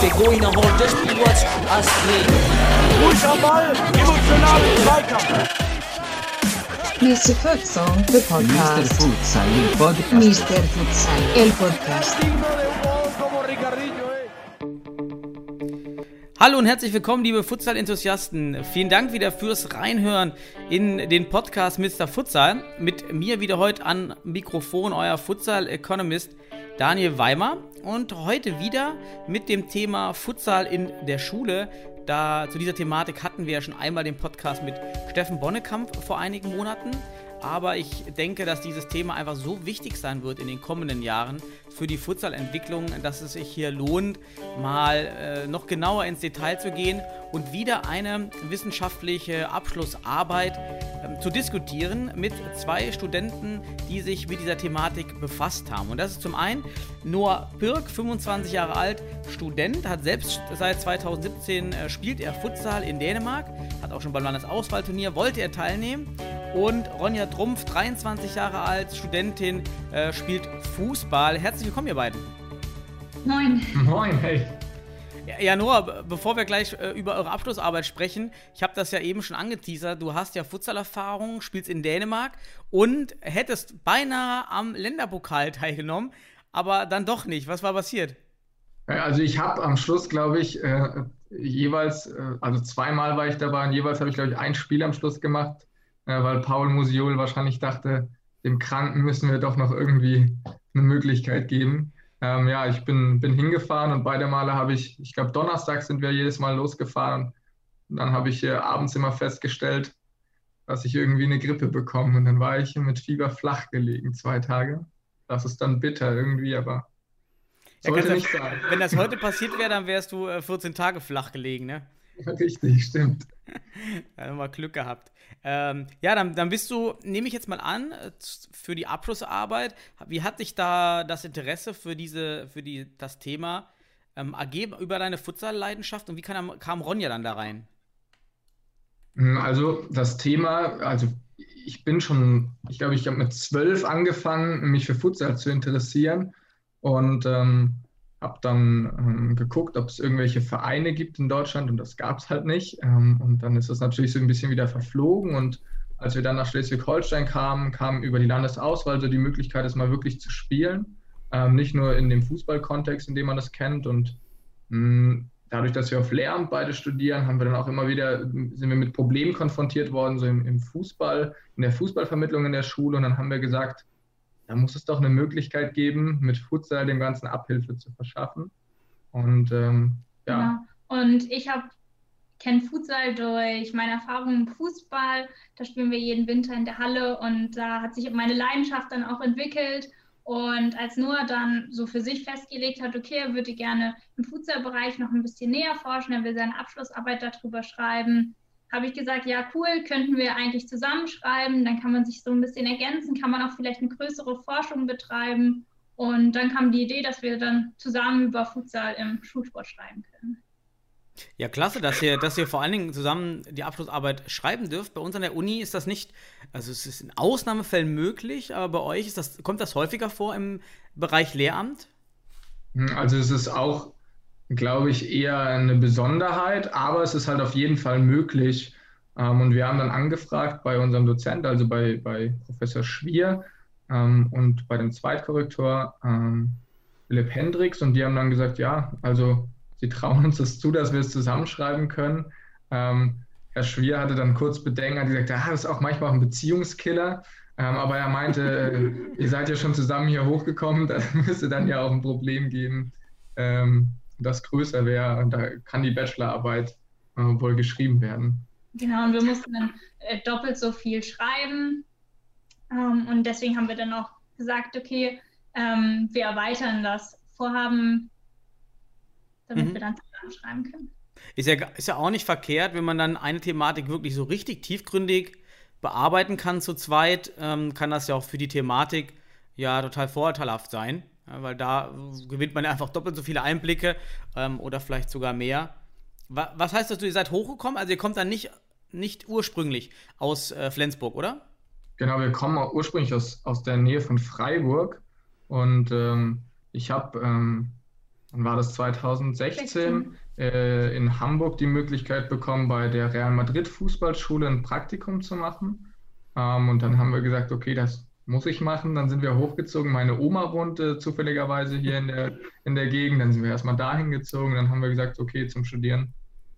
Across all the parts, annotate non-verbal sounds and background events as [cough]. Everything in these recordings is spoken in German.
Pegou e não rolou dois pilotos a seguir. Ruhig am Ball, emotional im Zweikampf. Mr. Futsal, the Mr. podcast. Futsal, il podcast. Mr. Futsal, el podcast. Hallo und herzlich willkommen, liebe Futsal-Enthusiasten. Vielen Dank wieder fürs Reinhören in den Podcast Mr. Futsal. Mit mir wieder heute an Mikrofon euer Futsal-Economist Daniel Weimer. Und heute wieder mit dem Thema Futsal in der Schule. Da zu dieser Thematik hatten wir ja schon einmal den Podcast mit Steffen Bonnekamp vor einigen Monaten. Aber ich denke, dass dieses Thema einfach so wichtig sein wird in den kommenden Jahren für die Futsal-Entwicklung, dass es sich hier lohnt, mal äh, noch genauer ins Detail zu gehen und wieder eine wissenschaftliche Abschlussarbeit ähm, zu diskutieren mit zwei Studenten, die sich mit dieser Thematik befasst haben. Und das ist zum einen Noah Pirk, 25 Jahre alt, Student, hat selbst seit 2017 äh, spielt er Futsal in Dänemark, hat auch schon beim Landesauswahlturnier, wollte er teilnehmen. Und Ronja Trumpf, 23 Jahre alt, Studentin, äh, spielt Fußball. Herzlich willkommen, ihr beiden. Moin. Moin, hey. Ja, Noah, be- bevor wir gleich äh, über eure Abschlussarbeit sprechen, ich habe das ja eben schon angeteasert, du hast ja Futsalerfahrung, spielst in Dänemark und hättest beinahe am Länderpokal [laughs] teilgenommen, aber dann doch nicht. Was war passiert? Ja, Also ich habe am Schluss, glaube ich, äh, jeweils, äh, also zweimal war ich dabei und jeweils habe ich, glaube ich, ein Spiel am Schluss gemacht, äh, weil Paul Musiol wahrscheinlich dachte, dem Kranken müssen wir doch noch irgendwie eine Möglichkeit geben. Ähm, ja, ich bin, bin hingefahren und beide Male habe ich, ich glaube, Donnerstag sind wir jedes Mal losgefahren. Und dann habe ich äh, abends immer festgestellt, dass ich irgendwie eine Grippe bekomme. Und dann war ich mit Fieber flach gelegen, zwei Tage. Das ist dann bitter irgendwie, aber Ja, sollte nicht sein. Wenn das [laughs] heute passiert wäre, dann wärst du äh, 14 Tage flach gelegen, ne? [laughs] Richtig, stimmt. Da haben wir Glück gehabt. Ähm, ja, dann, dann bist du, nehme ich jetzt mal an, äh, für die Abschlussarbeit. Wie hat dich da das Interesse für diese, für die, das Thema ähm, ergeben über deine Futsal-Leidenschaft und wie kam, kam Ronja dann da rein? Also das Thema, also ich bin schon, ich glaube, ich habe mit zwölf angefangen, mich für Futsal zu interessieren und ähm, habe dann ähm, geguckt, ob es irgendwelche Vereine gibt in Deutschland und das gab es halt nicht. Ähm, und dann ist das natürlich so ein bisschen wieder verflogen und als wir dann nach Schleswig-Holstein kamen, kam über die Landesauswahl so die Möglichkeit, es mal wirklich zu spielen. Ähm, nicht nur in dem Fußballkontext, in dem man das kennt und mh, dadurch, dass wir auf Lehramt beide studieren, haben wir dann auch immer wieder, sind wir mit Problemen konfrontiert worden, so im, im Fußball, in der Fußballvermittlung in der Schule. Und dann haben wir gesagt, da muss es doch eine Möglichkeit geben, mit Futsal dem Ganzen Abhilfe zu verschaffen. Und ähm, ja, Genau. Und ich habe kenne Futsal durch meine Erfahrungen im Fußball. Da spielen wir jeden Winter in der Halle und da hat sich meine Leidenschaft dann auch entwickelt. Und als Noah dann so für sich festgelegt hat, okay, er würde gerne im Futsal-Bereich noch ein bisschen näher forschen, er will seine Abschlussarbeit darüber schreiben, habe ich gesagt, ja cool, könnten wir eigentlich zusammenschreiben, dann kann man sich so ein bisschen ergänzen, kann man auch vielleicht eine größere Forschung betreiben. Und dann kam die Idee, dass wir dann zusammen über Futsal im Schulsport schreiben können. Ja, klasse, dass ihr, dass ihr vor allen Dingen zusammen die Abschlussarbeit schreiben dürft. Bei uns an der Uni ist das nicht, also es ist in Ausnahmefällen möglich, aber bei euch ist das, kommt das häufiger vor im Bereich Lehramt? also es ist auch, glaube ich, eher eine Besonderheit, aber es ist halt auf jeden Fall möglich. Ähm, und wir haben dann angefragt bei unserem Dozent, also bei, bei Professor Schwier ähm, und bei dem Zweitkorrektor ähm, Philipp Hendricks und die haben dann gesagt, ja, also sie trauen uns das zu, dass wir es zusammenschreiben können. Herr Schwier hatte dann kurz Bedenken, hat gesagt, ja, das ist auch manchmal auch ein Beziehungskiller. Ähm, aber er meinte, äh, ihr seid ja schon zusammen hier hochgekommen, [laughs] da müsste dann ja auch ein Problem geben, ähm, das größer wäre. Und da kann die Bachelorarbeit äh, wohl geschrieben werden. Genau, und wir mussten dann äh, doppelt so viel schreiben. Ähm, und deswegen haben wir dann auch gesagt, okay, ähm, wir erweitern das Vorhaben, damit Mhm. wir dann zusammenschreiben können. Ist ja, ist ja auch nicht verkehrt, wenn man dann eine Thematik wirklich so richtig tiefgründig bearbeiten kann zu zweit, ähm, kann das ja auch für die Thematik ja total vorteilhaft sein, ja, weil da gewinnt man ja einfach doppelt so viele Einblicke ähm, oder vielleicht sogar mehr. Wa was heißt das, ihr seid hochgekommen? Also ihr kommt dann nicht, nicht ursprünglich aus äh, Flensburg, oder? Genau, wir kommen ursprünglich aus, aus der Nähe von Freiburg und ähm, ich habe, ähm, wann war das 2016, äh, in Hamburg die Möglichkeit bekommen, bei der Real Madrid Fußballschule ein Praktikum zu machen. Ähm, und dann haben wir gesagt, okay, das muss ich machen. Dann sind wir hochgezogen. Meine Oma wohnte zufälligerweise hier in der, in der Gegend. Dann sind wir erstmal dahin gezogen. Dann haben wir gesagt, okay, zum Studieren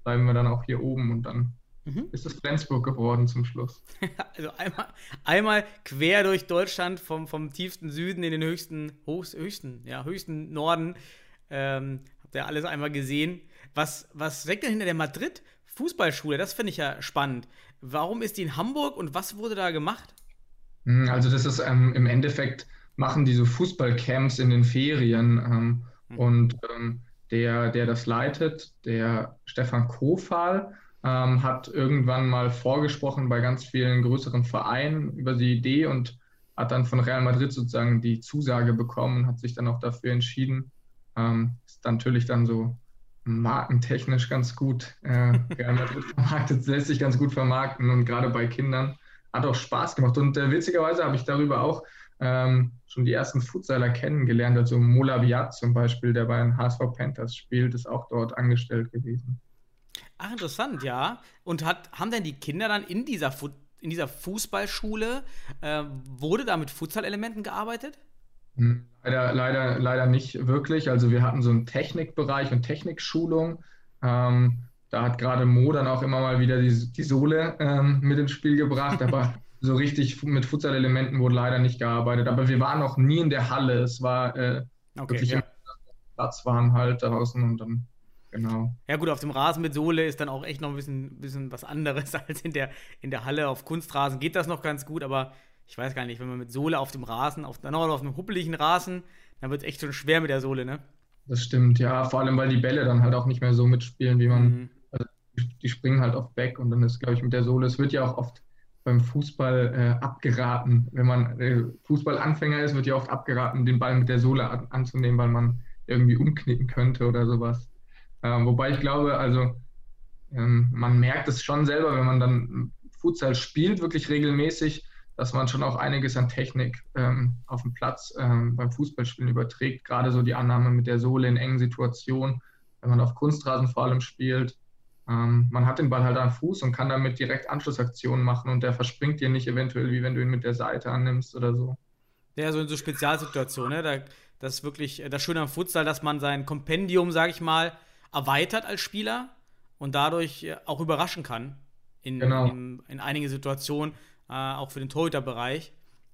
bleiben wir dann auch hier oben und dann mhm. ist es Flensburg geworden zum Schluss. [laughs] also einmal, einmal quer durch Deutschland vom, vom tiefsten Süden in den höchsten, hochst, höchsten, ja, höchsten Norden. Ähm, habt ihr alles einmal gesehen. Was, was steckt denn hinter der Madrid? Fußballschule, das finde ich ja spannend. Warum ist die in Hamburg und was wurde da gemacht? Hm, also das ist ähm, im Endeffekt, machen diese Fußballcamps in den Ferien ähm, mhm. und ähm, der, der das leitet, der Stefan Kofal, ähm, hat irgendwann mal vorgesprochen bei ganz vielen größeren Vereinen über die Idee und hat dann von Real Madrid sozusagen die Zusage bekommen, hat sich dann auch dafür entschieden. Ähm, ist natürlich dann so markentechnisch ganz gut. Äh, Real Madrid [laughs] vermarktet, lässt sich ganz gut vermarkten und gerade bei Kindern hat auch Spaß gemacht. Und äh, witzigerweise habe ich darüber auch ähm, schon die ersten Futsaler kennengelernt. Also Mola Viat zum Beispiel, der bei den HSV Panthers spielt, ist auch dort angestellt gewesen. Ach, interessant, ja. Und hat, haben denn die Kinder dann in dieser, Fu in dieser Fußballschule, äh, wurde da mit Futsal-Elementen gearbeitet? Hm, leider, leider, leider nicht wirklich. Also wir hatten so einen Technikbereich und Technikschulung. Ähm, da hat gerade Mo dann auch immer mal wieder die, die Sohle ähm, mit ins Spiel gebracht, aber [laughs] so richtig mit Futsal-Elementen wurde leider nicht gearbeitet. Aber wir waren noch nie in der Halle. Es war äh, okay, wirklich ja. Platz waren halt draußen und dann genau. Ja gut, auf dem Rasen mit Sohle ist dann auch echt noch ein bisschen, bisschen was anderes [laughs] als in der, in der Halle. Auf Kunstrasen geht das noch ganz gut, aber ich weiß gar nicht, wenn man mit Sohle auf dem Rasen, auf, dann auch auf einem huppeligen Rasen, dann wird es echt schon schwer mit der Sohle, ne? Das stimmt, ja. Vor allem, weil die Bälle dann halt auch nicht mehr so mitspielen, wie man. Mhm die springen halt oft weg und dann ist, glaube ich, mit der Sohle, es wird ja auch oft beim Fußball äh, abgeraten. Wenn man äh, Fußballanfänger ist, wird ja oft abgeraten, den Ball mit der Sohle an, anzunehmen, weil man irgendwie umknicken könnte oder sowas. Ähm, wobei ich glaube, also ähm, man merkt es schon selber, wenn man dann Futsal spielt, wirklich regelmäßig, dass man schon auch einiges an Technik ähm, auf dem Platz ähm, beim Fußballspielen überträgt. Gerade so die Annahme mit der Sohle in engen Situationen, wenn man auf Kunstrasen vor allem spielt ähm, man hat den Ball halt am Fuß und kann damit direkt Anschlussaktionen machen und der verspringt dir nicht eventuell, wie wenn du ihn mit der Seite annimmst oder so. Ja, so in so Spezialsituationen, ne? Da, das ist wirklich das Schöne am Futsal, dass man sein Kompendium, sag ich mal, erweitert als Spieler und dadurch äh, auch überraschen kann in, genau. in, in einigen Situationen, äh, auch für den Torhüterbereich.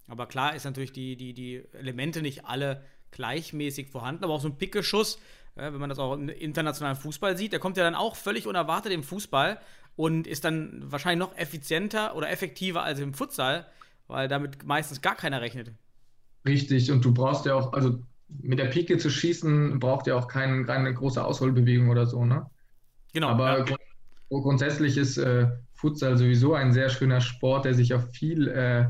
Aber klar ist natürlich die, die, die Elemente nicht alle gleichmäßig vorhanden, aber auch so ein Pickeschuss wenn man das auch im internationalen Fußball sieht, der kommt ja dann auch völlig unerwartet im Fußball und ist dann wahrscheinlich noch effizienter oder effektiver als im Futsal, weil damit meistens gar keiner rechnet. Richtig, und du brauchst ja auch, also mit der Pike zu schießen, braucht ja auch kein, keine große Ausholbewegung oder so, ne? Genau. Aber ja. grund grundsätzlich ist äh, Futsal sowieso ein sehr schöner Sport, der sich auf viel äh,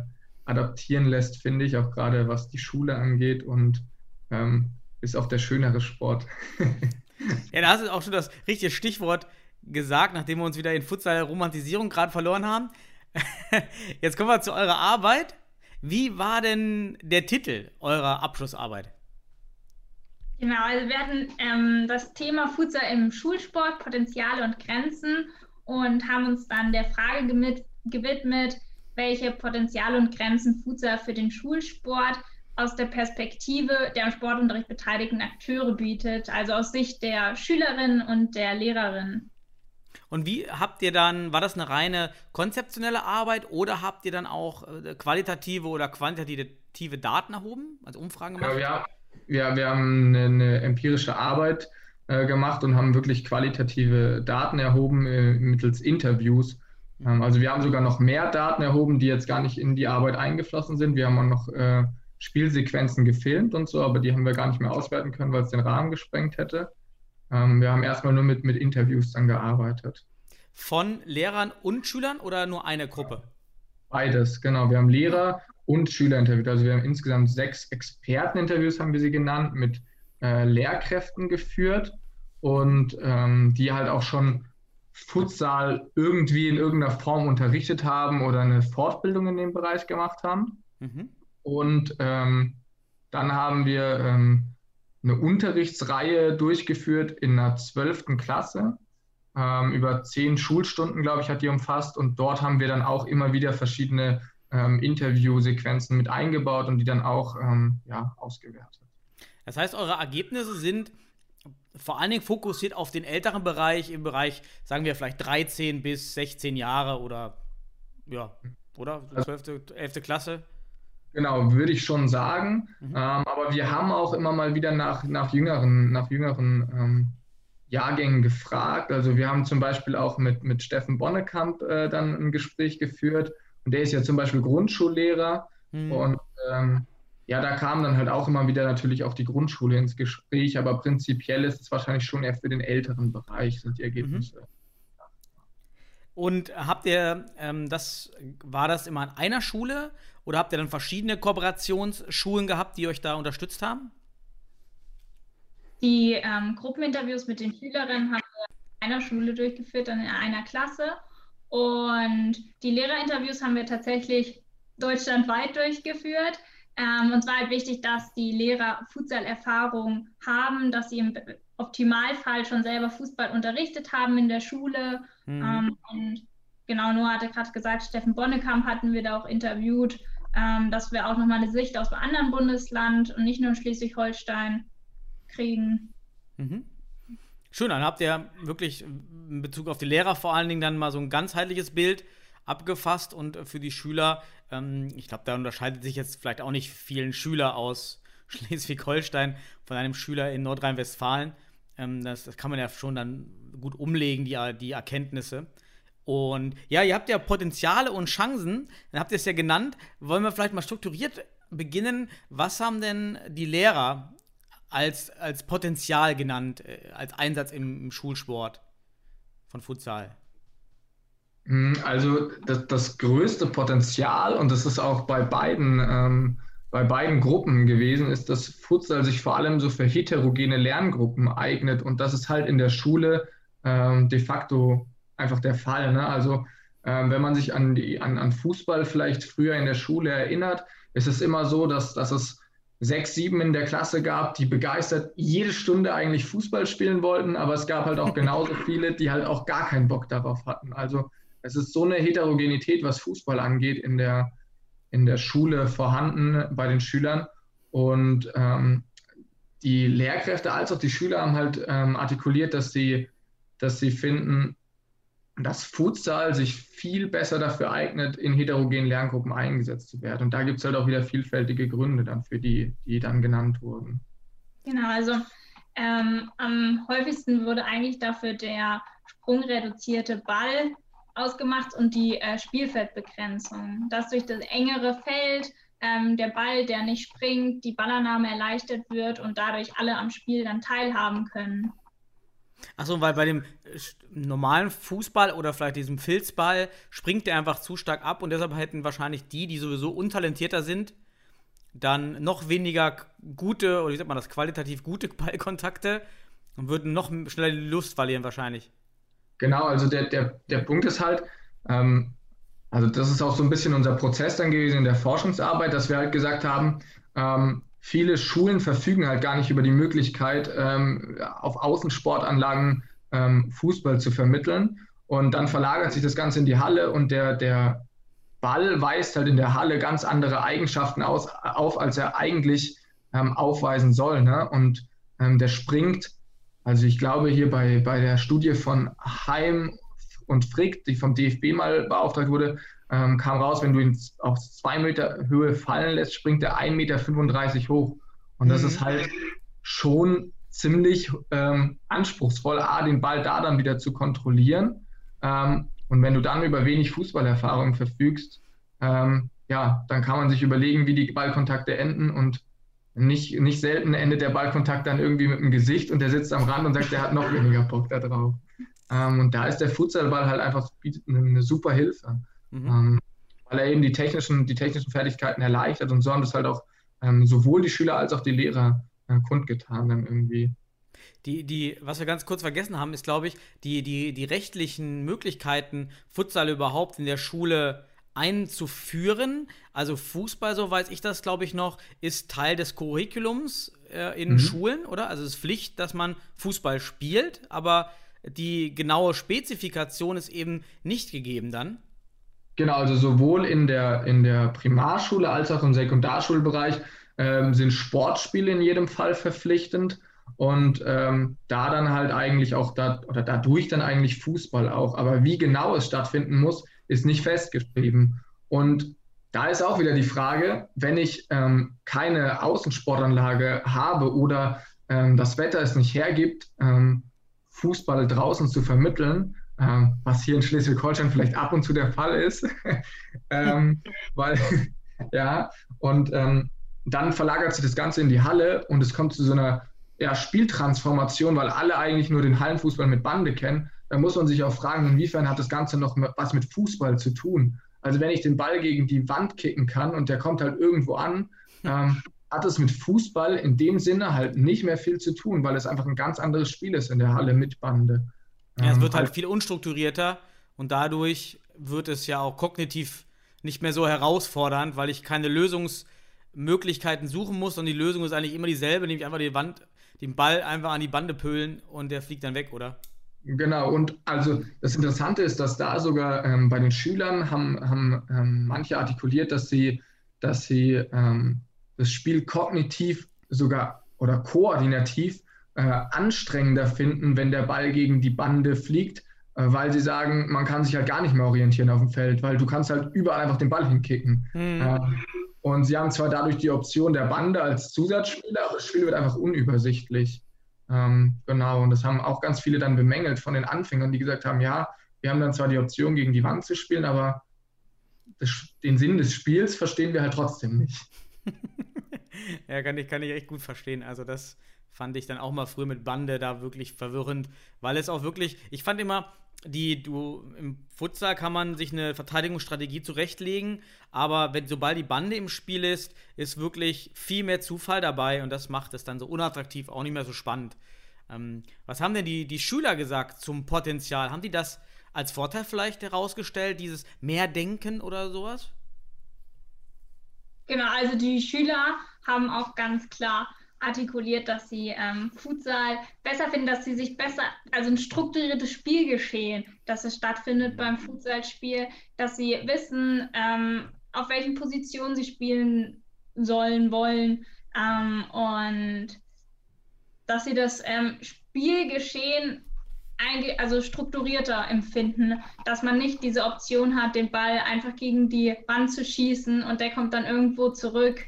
adaptieren lässt, finde ich, auch gerade was die Schule angeht und ähm, ist auch der schönere Sport. [laughs] ja, da hast du auch schon das richtige Stichwort gesagt, nachdem wir uns wieder in Futsal-Romantisierung gerade verloren haben. [laughs] Jetzt kommen wir zu eurer Arbeit. Wie war denn der Titel eurer Abschlussarbeit? Genau, also wir hatten ähm, das Thema Futsal im Schulsport, Potenziale und Grenzen und haben uns dann der Frage gewidmet, welche Potenziale und Grenzen Futsal für den Schulsport aus der Perspektive der am Sportunterricht beteiligten Akteure bietet, also aus Sicht der Schülerinnen und der Lehrerinnen. Und wie habt ihr dann, war das eine reine konzeptionelle Arbeit oder habt ihr dann auch äh, qualitative oder quantitative Daten erhoben, also Umfragen gemacht? Ja, wir, wir haben eine, eine empirische Arbeit äh, gemacht und haben wirklich qualitative Daten erhoben äh, mittels Interviews. Ähm, also wir haben sogar noch mehr Daten erhoben, die jetzt gar nicht in die Arbeit eingeflossen sind. Wir haben auch noch äh, Spielsequenzen gefilmt und so, aber die haben wir gar nicht mehr auswerten können, weil es den Rahmen gesprengt hätte. Ähm, wir haben erstmal nur mit, mit Interviews dann gearbeitet. Von Lehrern und Schülern oder nur eine Gruppe? Beides, genau. Wir haben Lehrer und Schüler interviewt. Also wir haben insgesamt sechs Experteninterviews, haben wir sie genannt, mit äh, Lehrkräften geführt und ähm, die halt auch schon Futsal irgendwie in irgendeiner Form unterrichtet haben oder eine Fortbildung in dem Bereich gemacht haben. Mhm. Und ähm, dann haben wir ähm, eine Unterrichtsreihe durchgeführt in der 12. Klasse. Ähm, über zehn Schulstunden, glaube ich, hat die umfasst. Und dort haben wir dann auch immer wieder verschiedene ähm, Interviewsequenzen mit eingebaut und die dann auch ähm, ja, ausgewertet. Das heißt, eure Ergebnisse sind vor allen Dingen fokussiert auf den älteren Bereich, im Bereich, sagen wir vielleicht 13 bis 16 Jahre oder ja, oder? 12., 11. Klasse? Genau, würde ich schon sagen. Mhm. Ähm, aber wir haben auch immer mal wieder nach, nach jüngeren, nach jüngeren ähm, Jahrgängen gefragt. Also wir haben zum Beispiel auch mit, mit Steffen Bonnekamp äh, dann ein Gespräch geführt. Und der ist ja zum Beispiel Grundschullehrer. Mhm. Und ähm, ja, da kam dann halt auch immer wieder natürlich auch die Grundschule ins Gespräch, aber prinzipiell ist es wahrscheinlich schon eher für den älteren Bereich, sind die Ergebnisse. Mhm. Und habt ihr ähm, das, war das immer an einer Schule oder habt ihr dann verschiedene Kooperationsschulen gehabt, die euch da unterstützt haben? Die ähm, Gruppeninterviews mit den Schülerinnen haben wir in einer Schule durchgeführt, dann in einer Klasse. Und die Lehrerinterviews haben wir tatsächlich deutschlandweit durchgeführt. Ähm, uns war halt wichtig, dass die Lehrer Futsal-Erfahrung haben, dass sie im Optimalfall schon selber Fußball unterrichtet haben in der Schule. Mhm. Ähm, und genau, Noah hatte gerade gesagt, Steffen Bonnekamp hatten wir da auch interviewt, ähm, dass wir auch nochmal eine Sicht aus einem anderen Bundesland und nicht nur in Schleswig-Holstein kriegen. Mhm. Schön, dann habt ihr wirklich in Bezug auf die Lehrer vor allen Dingen dann mal so ein ganzheitliches Bild abgefasst und für die Schüler, ähm, ich glaube, da unterscheidet sich jetzt vielleicht auch nicht vielen Schüler aus [laughs] Schleswig-Holstein von einem Schüler in Nordrhein-Westfalen. Ähm, das, das, kann man ja schon dann gut umlegen, die, die Erkenntnisse. Und ja, ihr habt ja Potenziale und Chancen, dann habt ihr es ja genannt. Wollen wir vielleicht mal strukturiert beginnen? Was haben denn die Lehrer als, als Potenzial genannt, äh, als Einsatz im, im Schulsport von Futsal? Hm, also das, das, größte Potenzial, und das ist auch bei beiden, ähm, bei beiden Gruppen gewesen, ist, dass Futsal sich vor allem so für heterogene Lerngruppen eignet. Und das ist halt in der Schule ähm, de facto einfach der Fall. Ne? Also ähm, wenn man sich an, die, an, an Fußball vielleicht früher in der Schule erinnert, ist es immer so, dass, dass es sechs, sieben in der Klasse gab, die begeistert jede Stunde eigentlich Fußball spielen wollten, aber es gab halt auch [laughs] genauso viele, die halt auch gar keinen Bock darauf hatten. Also es ist so eine Heterogenität, was Fußball angeht, in der, in der Schule vorhanden bei den Schülern. Und ähm, die Lehrkräfte als auch die Schüler haben halt ähm, artikuliert, dass sie, dass sie finden, dass Futsal sich viel besser dafür eignet, in heterogenen Lerngruppen eingesetzt zu werden. Und da gibt es halt auch wieder vielfältige Gründe dann für die, die dann genannt wurden. Genau, also ähm, am häufigsten wurde eigentlich dafür der sprungreduzierte Ball ausgemacht und die äh, Spielfeldbegrenzung. Dass durch das engere Feld ähm, der Ball, der nicht springt, die Ballannahme erleichtert wird und dadurch alle am Spiel dann teilhaben können. Achso, weil bei dem äh, normalen Fußball oder vielleicht diesem Filzball springt der einfach zu stark ab und deshalb hätten wahrscheinlich die, die sowieso untalentierter sind, dann noch weniger gute, oder wie sagt man das, qualitativ gute [laughs] Ballkontakte und würden noch schneller die Lust verlieren wahrscheinlich. Genau, also der, der, der Punkt ist halt, ähm, also das ist auch so ein bisschen unser Prozess dann gewesen in der Forschungsarbeit, dass wir halt gesagt haben, ähm, viele Schulen verfügen halt gar nicht über die Möglichkeit, ähm, auf Außensportanlagen ähm, Fußball zu vermitteln. Und dann verlagert sich das Ganze in die Halle und der, der Ball weist halt in der Halle ganz andere Eigenschaften aus, auf, als er eigentlich ähm, aufweisen soll. Ne? Und ähm, der springt also ich glaube hier bei, bei der Studie von Heim und Frick, die vom DFB mal beauftragt wurde, ähm, kam raus, wenn du ihn auf zwei Meter Höhe fallen lässt, springt er 1,35 Meter hoch. Und das mhm. ist halt schon ziemlich ähm, anspruchsvoll, A, den Ball da dann wieder zu kontrollieren. Ähm, und wenn du dann über wenig Fußballerfahrung verfügst, ähm, ja, dann kann man sich überlegen, wie die Ballkontakte enden und nicht, nicht selten endet der Ballkontakt dann irgendwie mit dem Gesicht und der sitzt am Rand und sagt, er hat noch weniger Bock da drauf. Ähm, und da ist der Futsalball halt einfach bietet eine, eine super Hilfe, mhm. ähm, weil er eben die technischen, die technischen Fertigkeiten erleichtert und so haben das halt auch ähm, sowohl die Schüler als auch die Lehrer äh, kundgetan dann irgendwie. die, die, was wir ganz kurz vergessen haben, ist, glaube ich, die, die, die rechtlichen Möglichkeiten, Futsal überhaupt in der Schule einzuführen. Also Fußball, so weiß ich das, glaube ich, noch, ist Teil des Curriculums äh, in mhm. Schulen, oder? Also es ist Pflicht, dass man Fußball spielt, aber die genaue Spezifikation ist eben nicht gegeben dann. Genau, also sowohl in der, in der Primarschule als auch im Sekundarschulbereich ähm, sind Sportspiele in jedem Fall verpflichtend und ähm, da dann halt eigentlich auch da oder dadurch dann eigentlich Fußball auch. Aber wie genau es stattfinden muss, ist nicht festgeschrieben. Und da ist auch wieder die Frage, wenn ich ähm, keine Außensportanlage habe oder ähm, das Wetter es nicht hergibt, ähm, Fußball draußen zu vermitteln, ähm, was hier in Schleswig-Holstein vielleicht ab und zu der Fall ist, [laughs] ähm, weil [laughs] ja, und ähm, dann verlagert sich das Ganze in die Halle und es kommt zu so einer ja, Spieltransformation, weil alle eigentlich nur den Hallenfußball mit Bande kennen. Da muss man sich auch fragen, inwiefern hat das Ganze noch was mit Fußball zu tun? Also wenn ich den Ball gegen die Wand kicken kann und der kommt halt irgendwo an, ähm, hat es mit Fußball in dem Sinne halt nicht mehr viel zu tun, weil es einfach ein ganz anderes Spiel ist in der Halle mit Bande. Ja, es wird ähm, halt viel unstrukturierter und dadurch wird es ja auch kognitiv nicht mehr so herausfordernd, weil ich keine Lösungsmöglichkeiten suchen muss und die Lösung ist eigentlich immer dieselbe, nämlich einfach die Wand, den Ball einfach an die Bande pölen und der fliegt dann weg, oder? Genau, und also das Interessante ist, dass da sogar ähm, bei den Schülern haben, haben ähm, manche artikuliert, dass sie, dass sie ähm, das Spiel kognitiv sogar oder koordinativ äh, anstrengender finden, wenn der Ball gegen die Bande fliegt, äh, weil sie sagen, man kann sich halt gar nicht mehr orientieren auf dem Feld, weil du kannst halt überall einfach den Ball hinkicken. Mhm. Äh, und sie haben zwar dadurch die Option der Bande als Zusatzspieler, aber das Spiel wird einfach unübersichtlich. Ähm, genau, und das haben auch ganz viele dann bemängelt von den Anfängern, die gesagt haben, ja, wir haben dann zwar die Option, gegen die Wand zu spielen, aber das, den Sinn des Spiels verstehen wir halt trotzdem nicht. [laughs] ja, kann ich, kann ich echt gut verstehen. Also das fand ich dann auch mal früher mit Bande da wirklich verwirrend, weil es auch wirklich, ich fand immer, die du im Futsal kann man sich eine Verteidigungsstrategie zurechtlegen, aber wenn sobald die Bande im Spiel ist, ist wirklich viel mehr Zufall dabei und das macht es dann so unattraktiv, auch nicht mehr so spannend. Ähm, was haben denn die, die Schüler gesagt zum Potenzial? Haben die das als Vorteil vielleicht herausgestellt, dieses Mehrdenken oder sowas? Genau, also die Schüler haben auch ganz klar artikuliert, dass sie ähm, Futsal besser finden, dass sie sich besser, also ein strukturiertes Spielgeschehen, dass es stattfindet beim Futsalspiel, dass sie wissen, ähm, auf welchen Positionen sie spielen sollen, wollen ähm, und dass sie das ähm, Spielgeschehen also strukturierter empfinden, dass man nicht diese Option hat, den Ball einfach gegen die Wand zu schießen und der kommt dann irgendwo zurück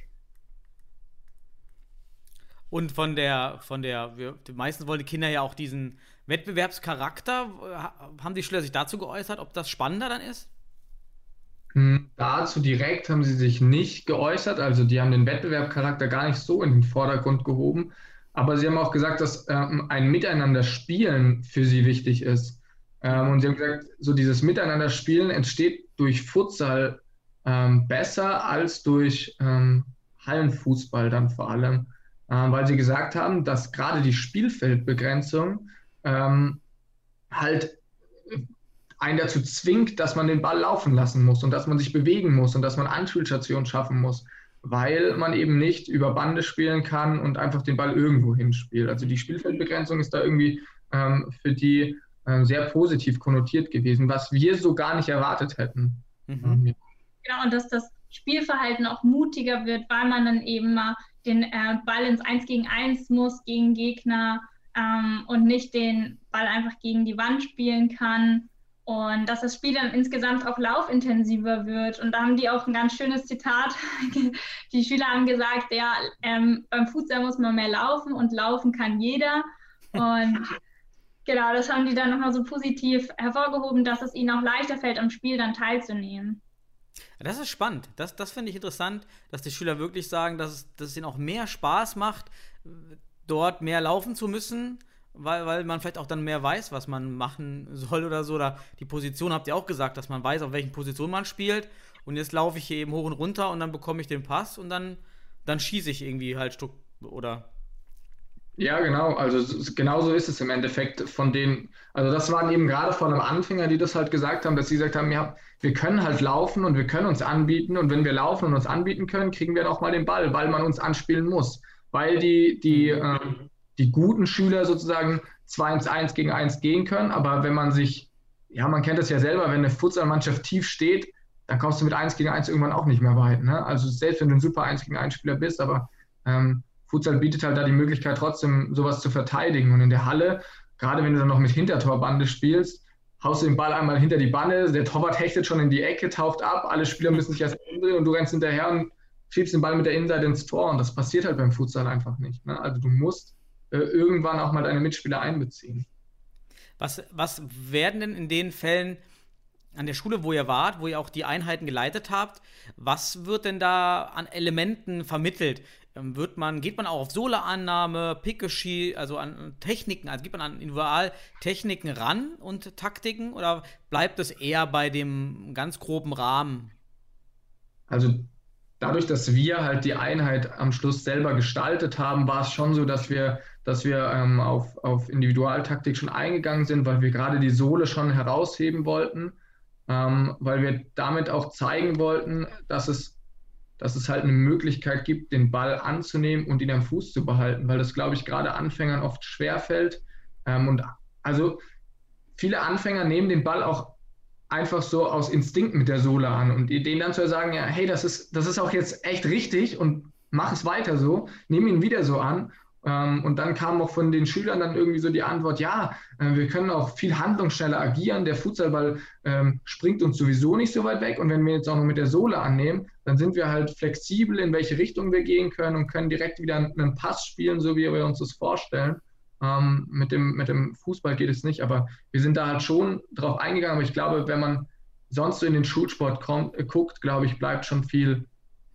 und von der, von der, wir, meistens wollen die Kinder ja auch diesen Wettbewerbscharakter. Haben die Schüler sich dazu geäußert, ob das spannender dann ist? Hm, dazu direkt haben sie sich nicht geäußert. Also die haben den Wettbewerbscharakter gar nicht so in den Vordergrund gehoben. Aber sie haben auch gesagt, dass ähm, ein Miteinander spielen für sie wichtig ist. Ähm, und sie haben gesagt, so dieses Miteinander spielen entsteht durch Futsal ähm, besser als durch ähm, Hallenfußball dann vor allem weil sie gesagt haben, dass gerade die Spielfeldbegrenzung ähm, halt einen dazu zwingt, dass man den Ball laufen lassen muss und dass man sich bewegen muss und dass man Anspielstationen schaffen muss, weil man eben nicht über Bande spielen kann und einfach den Ball irgendwo hinspielt. Also die Spielfeldbegrenzung ist da irgendwie ähm, für die äh, sehr positiv konnotiert gewesen, was wir so gar nicht erwartet hätten. Mhm. Ähm, genau, und dass das Spielverhalten auch mutiger wird, weil man dann eben mal den äh, Ball ins 1 gegen 1 muss gegen Gegner ähm, und nicht den Ball einfach gegen die Wand spielen kann. Und dass das Spiel dann insgesamt auch laufintensiver wird. Und da haben die auch ein ganz schönes Zitat. [laughs] die Schüler haben gesagt, ja, ähm, beim Futsal muss man mehr laufen und laufen kann jeder. Und [laughs] genau, das haben die dann nochmal so positiv hervorgehoben, dass es ihnen auch leichter fällt, am Spiel dann teilzunehmen. Das ist spannend. Das, das finde ich interessant, dass die Schüler wirklich sagen, dass es, dass es ihnen auch mehr Spaß macht, dort mehr laufen zu müssen, weil, weil man vielleicht auch dann mehr weiß, was man machen soll oder so. Oder die Position habt ihr auch gesagt, dass man weiß, auf welchen Position man spielt. Und jetzt laufe ich hier eben hoch und runter und dann bekomme ich den Pass und dann, dann schieße ich irgendwie halt Stuck oder. Ja, genau. Also genau so ist es im Endeffekt von denen. Also das waren eben gerade von einem Anfänger, die das halt gesagt haben, dass sie gesagt haben, ja, wir können halt laufen und wir können uns anbieten und wenn wir laufen und uns anbieten können, kriegen wir auch mal den Ball, weil man uns anspielen muss. Weil die, die, äh, die guten Schüler sozusagen 2 ins 1 gegen 1 gehen können, aber wenn man sich, ja, man kennt das ja selber, wenn eine Futsalmannschaft tief steht, dann kommst du mit 1 gegen 1 irgendwann auch nicht mehr weit. Ne? Also selbst wenn du ein super 1 gegen 1 Spieler bist, aber ähm, Futsal bietet halt da die Möglichkeit, trotzdem sowas zu verteidigen. Und in der Halle, gerade wenn du dann noch mit Hintertorbande spielst, haust du den Ball einmal hinter die Bande, der Torwart hechtet schon in die Ecke, taucht ab, alle Spieler müssen sich erst umdrehen und du rennst hinterher und schiebst den Ball mit der Innenseite ins Tor. Und das passiert halt beim Futsal einfach nicht. Ne? Also du musst äh, irgendwann auch mal deine Mitspieler einbeziehen. Was, was werden denn in den Fällen an der Schule, wo ihr wart, wo ihr auch die Einheiten geleitet habt, was wird denn da an Elementen vermittelt? Ähm, wird man, geht man auch auf Soleannahme, Pickeski, also an Techniken, also geht man an Individualtechniken ran und Taktiken oder bleibt es eher bei dem ganz groben Rahmen? Also dadurch, dass wir halt die Einheit am Schluss selber gestaltet haben, war es schon so, dass wir, dass wir ähm, auf, auf Individualtaktik schon eingegangen sind, weil wir gerade die Sohle schon herausheben wollten, ähm, weil wir damit auch zeigen wollten, dass es dass es halt eine Möglichkeit gibt, den Ball anzunehmen und ihn am Fuß zu behalten, weil das, glaube ich, gerade Anfängern oft schwerfällt. Ähm, und also viele Anfänger nehmen den Ball auch einfach so aus Instinkt mit der Sohle an und denen dann zu sagen, ja, hey, das ist, das ist auch jetzt echt richtig und mach es weiter so, nehme ihn wieder so an und dann kam auch von den Schülern dann irgendwie so die Antwort, ja, äh, wir können auch viel handlungsschneller agieren. Der Futsalball ähm, springt uns sowieso nicht so weit weg. Und wenn wir jetzt auch noch mit der Sohle annehmen, dann sind wir halt flexibel, in welche Richtung wir gehen können und können direkt wieder einen Pass spielen, so wie wir uns das vorstellen. Ähm, mit, dem, mit dem Fußball geht es nicht, aber wir sind da halt schon drauf eingegangen. Aber ich glaube, wenn man sonst so in den Schulsport kommt, äh, guckt, glaube ich, bleibt schon viel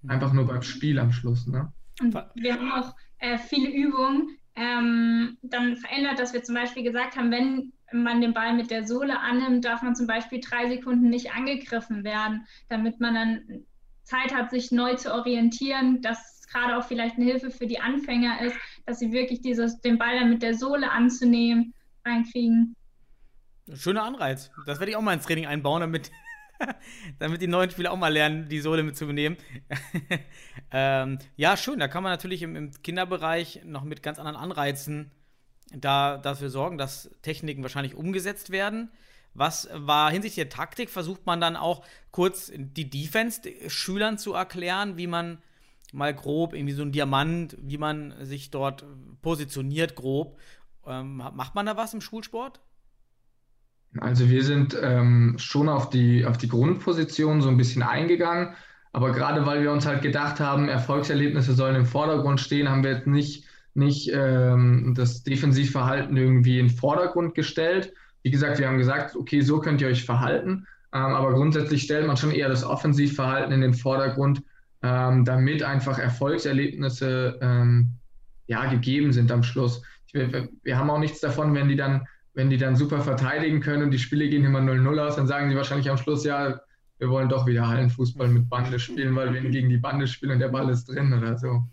einfach nur beim Spiel am Schluss. Ne? Und wir haben auch äh, viele Übungen ähm, dann verändert, dass wir zum Beispiel gesagt haben, wenn man den Ball mit der Sohle annimmt, darf man zum Beispiel drei Sekunden nicht angegriffen werden, damit man dann Zeit hat, sich neu zu orientieren, dass gerade auch vielleicht eine Hilfe für die Anfänger ist, dass sie wirklich dieses, den Ball dann mit der Sohle anzunehmen, reinkriegen. Schöner Anreiz. Das werde ich auch mal ins Training einbauen, damit [laughs] damit die neuen Spieler auch mal lernen, die Sohle mitzunehmen. [laughs] ähm, ja, schön. Da kann man natürlich im, im, Kinderbereich noch mit ganz anderen Anreizen da, dafür sorgen, dass Techniken wahrscheinlich umgesetzt werden. Was war hinsichtlich der Taktik? Versucht man dann auch kurz die Defense Schülern zu erklären, wie man mal grob, irgendwie so ein Diamant, wie man sich dort positioniert, grob. Ähm, macht man da was im Schulsport? Also wir sind ähm, schon auf die, auf die Grundposition so ein bisschen eingegangen, aber gerade weil wir uns halt gedacht haben, Erfolgserlebnisse sollen im Vordergrund stehen, haben wir jetzt nicht, nicht ähm, das Defensivverhalten irgendwie in den Vordergrund gestellt. Wie gesagt, wir haben gesagt, okay, so könnt ihr euch verhalten, ähm, aber grundsätzlich stellt man schon eher das Offensivverhalten in den Vordergrund, ähm, damit einfach Erfolgserlebnisse ähm, ja, gegeben sind am Schluss. Wir, wir haben auch nichts davon, wenn die dann wenn die dann super verteidigen können und die Spiele gehen immer 0-0 aus, dann sagen die wahrscheinlich am Schluss, ja, wir wollen doch wieder Hallenfußball mit Bande spielen, weil wir gegen die Bande spielen und der Ball ist drin oder so.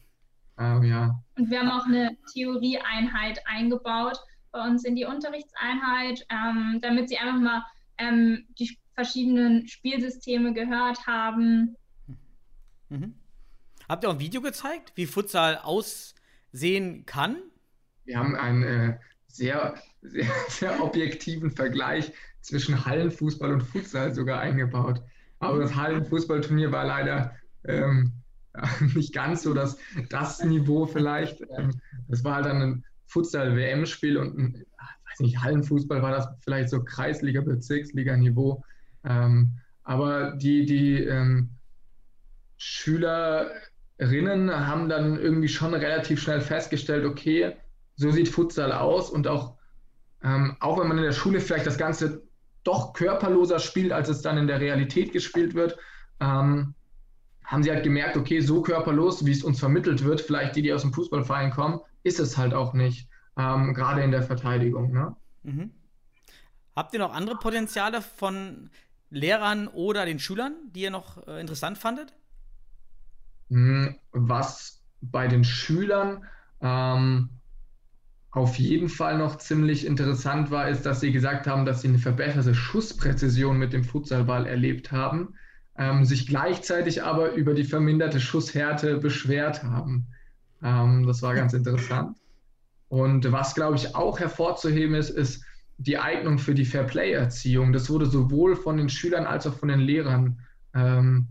Ähm, ja. Und wir haben auch eine Theorieeinheit eingebaut bei uns in die Unterrichtseinheit, ähm, damit sie einfach mal ähm, die verschiedenen Spielsysteme gehört haben. Mhm. Habt ihr auch ein Video gezeigt, wie Futsal aussehen kann? Wir haben ein äh, sehr, sehr, [laughs] sehr objektiven Vergleich zwischen Hallenfußball und Futsal sogar eingebaut. Aber das Hallenfußballturnier war leider ähm, [laughs] nicht ganz so das, das Niveau vielleicht. Ähm, das war halt dann ein Futsal-WM-Spiel und ein, weiß nicht, Hallenfußball war das vielleicht so Kreisliga, Bezirksliga-Niveau. Ähm, aber die, die ähm, Schülerinnen haben dann irgendwie schon relativ schnell festgestellt, okay, so sieht Futsal aus und auch, ähm, auch wenn man in der Schule vielleicht das Ganze doch körperloser spielt, als es dann in der Realität gespielt wird, ähm, haben sie halt gemerkt, okay, so körperlos, wie es uns vermittelt wird, vielleicht die, die aus dem Fußballverein kommen, ist es halt auch nicht, ähm, gerade in der Verteidigung. Ne? Mhm. Habt ihr noch andere Potenziale von Lehrern oder den Schülern, die ihr noch äh, interessant fandet? Hm, was bei den Schülern ähm, auf jeden Fall noch ziemlich interessant war, ist, dass sie gesagt haben, dass sie eine verbesserte Schusspräzision mit dem Futsalball erlebt haben, ähm, sich gleichzeitig aber über die verminderte Schusshärte beschwert haben. Ähm, das war ganz interessant. Und was, glaube ich, auch hervorzuheben ist, ist die Eignung für die Fairplay-Erziehung. Das wurde sowohl von den Schülern als auch von den Lehrern ähm,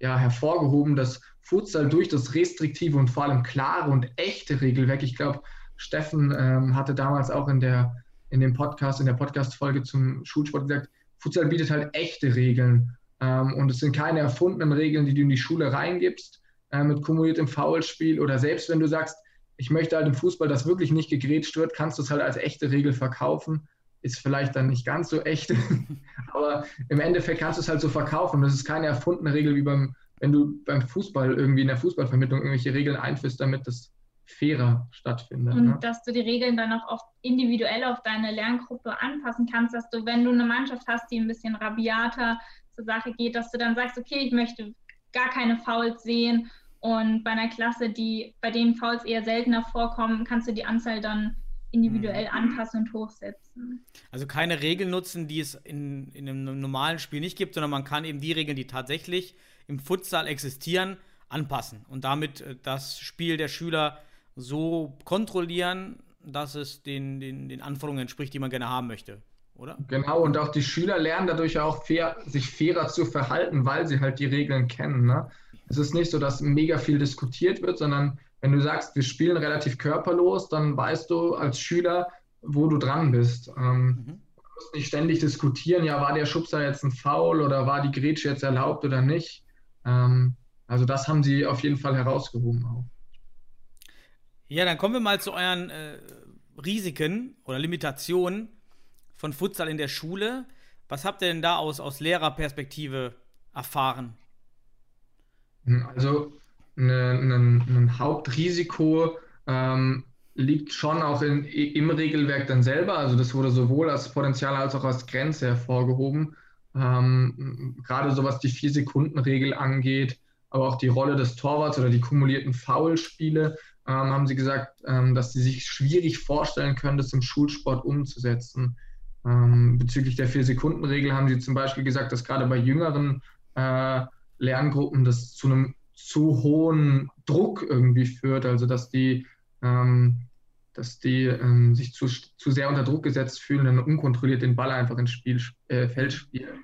ja, hervorgehoben, dass Futsal durch das restriktive und vor allem klare und echte Regelwerk, ich glaube, Steffen ähm, hatte damals auch in der in dem Podcast, in der Podcast-Folge zum Schulsport gesagt, Futsal bietet halt echte Regeln. Ähm, und es sind keine erfundenen Regeln, die du in die Schule reingibst, äh, mit kumuliertem Foulspiel. Oder selbst wenn du sagst, ich möchte halt im Fußball, dass wirklich nicht gegrätscht wird, kannst du es halt als echte Regel verkaufen. Ist vielleicht dann nicht ganz so echt, [laughs] aber im Endeffekt kannst du es halt so verkaufen. Das ist keine erfundene Regel, wie beim, wenn du beim Fußball irgendwie in der Fußballvermittlung irgendwelche Regeln einführst, damit das fairer stattfindet. Und ne? dass du die Regeln dann auch oft individuell auf deine Lerngruppe anpassen kannst, dass du, wenn du eine Mannschaft hast, die ein bisschen rabiater zur Sache geht, dass du dann sagst, okay, ich möchte gar keine Fouls sehen und bei einer Klasse, die bei denen Fouls eher seltener vorkommen, kannst du die Anzahl dann individuell mhm. anpassen und hochsetzen. Also keine Regeln nutzen, die es in, in einem normalen Spiel nicht gibt, sondern man kann eben die Regeln, die tatsächlich im Futsal existieren, anpassen und damit äh, das Spiel der Schüler so kontrollieren, dass es den, den, den Anforderungen entspricht, die man gerne haben möchte, oder? Genau, und auch die Schüler lernen dadurch auch fair, sich fairer zu verhalten, weil sie halt die Regeln kennen. Ne? Es ist nicht so, dass mega viel diskutiert wird, sondern wenn du sagst, wir spielen relativ körperlos, dann weißt du als Schüler, wo du dran bist. Ähm, mhm. Du musst nicht ständig diskutieren, ja, war der Schubser jetzt ein Foul oder war die Grätsche jetzt erlaubt oder nicht. Ähm, also das haben sie auf jeden Fall herausgehoben auch. Ja, dann kommen wir mal zu euren äh, Risiken oder Limitationen von Futsal in der Schule. Was habt ihr denn da aus, aus Lehrerperspektive erfahren? Also ein, ein Hauptrisiko ähm, liegt schon auch in, im Regelwerk dann selber. Also das wurde sowohl als Potenzial als auch als Grenze hervorgehoben. Ähm, gerade so was die Vier-Sekunden-Regel angeht, aber auch die Rolle des Torwarts oder die kumulierten Foulspiele ähm, haben sie gesagt, ähm, dass sie sich schwierig vorstellen können, das im Schulsport umzusetzen. Ähm, bezüglich der Vier-Sekunden-Regel haben sie zum Beispiel gesagt, dass gerade bei jüngeren äh, Lerngruppen das zu einem zu hohen Druck irgendwie führt, also dass die, ähm, dass die ähm, sich zu, zu sehr unter Druck gesetzt fühlen und unkontrolliert den Ball einfach ins Spiel, äh, Feld spielen.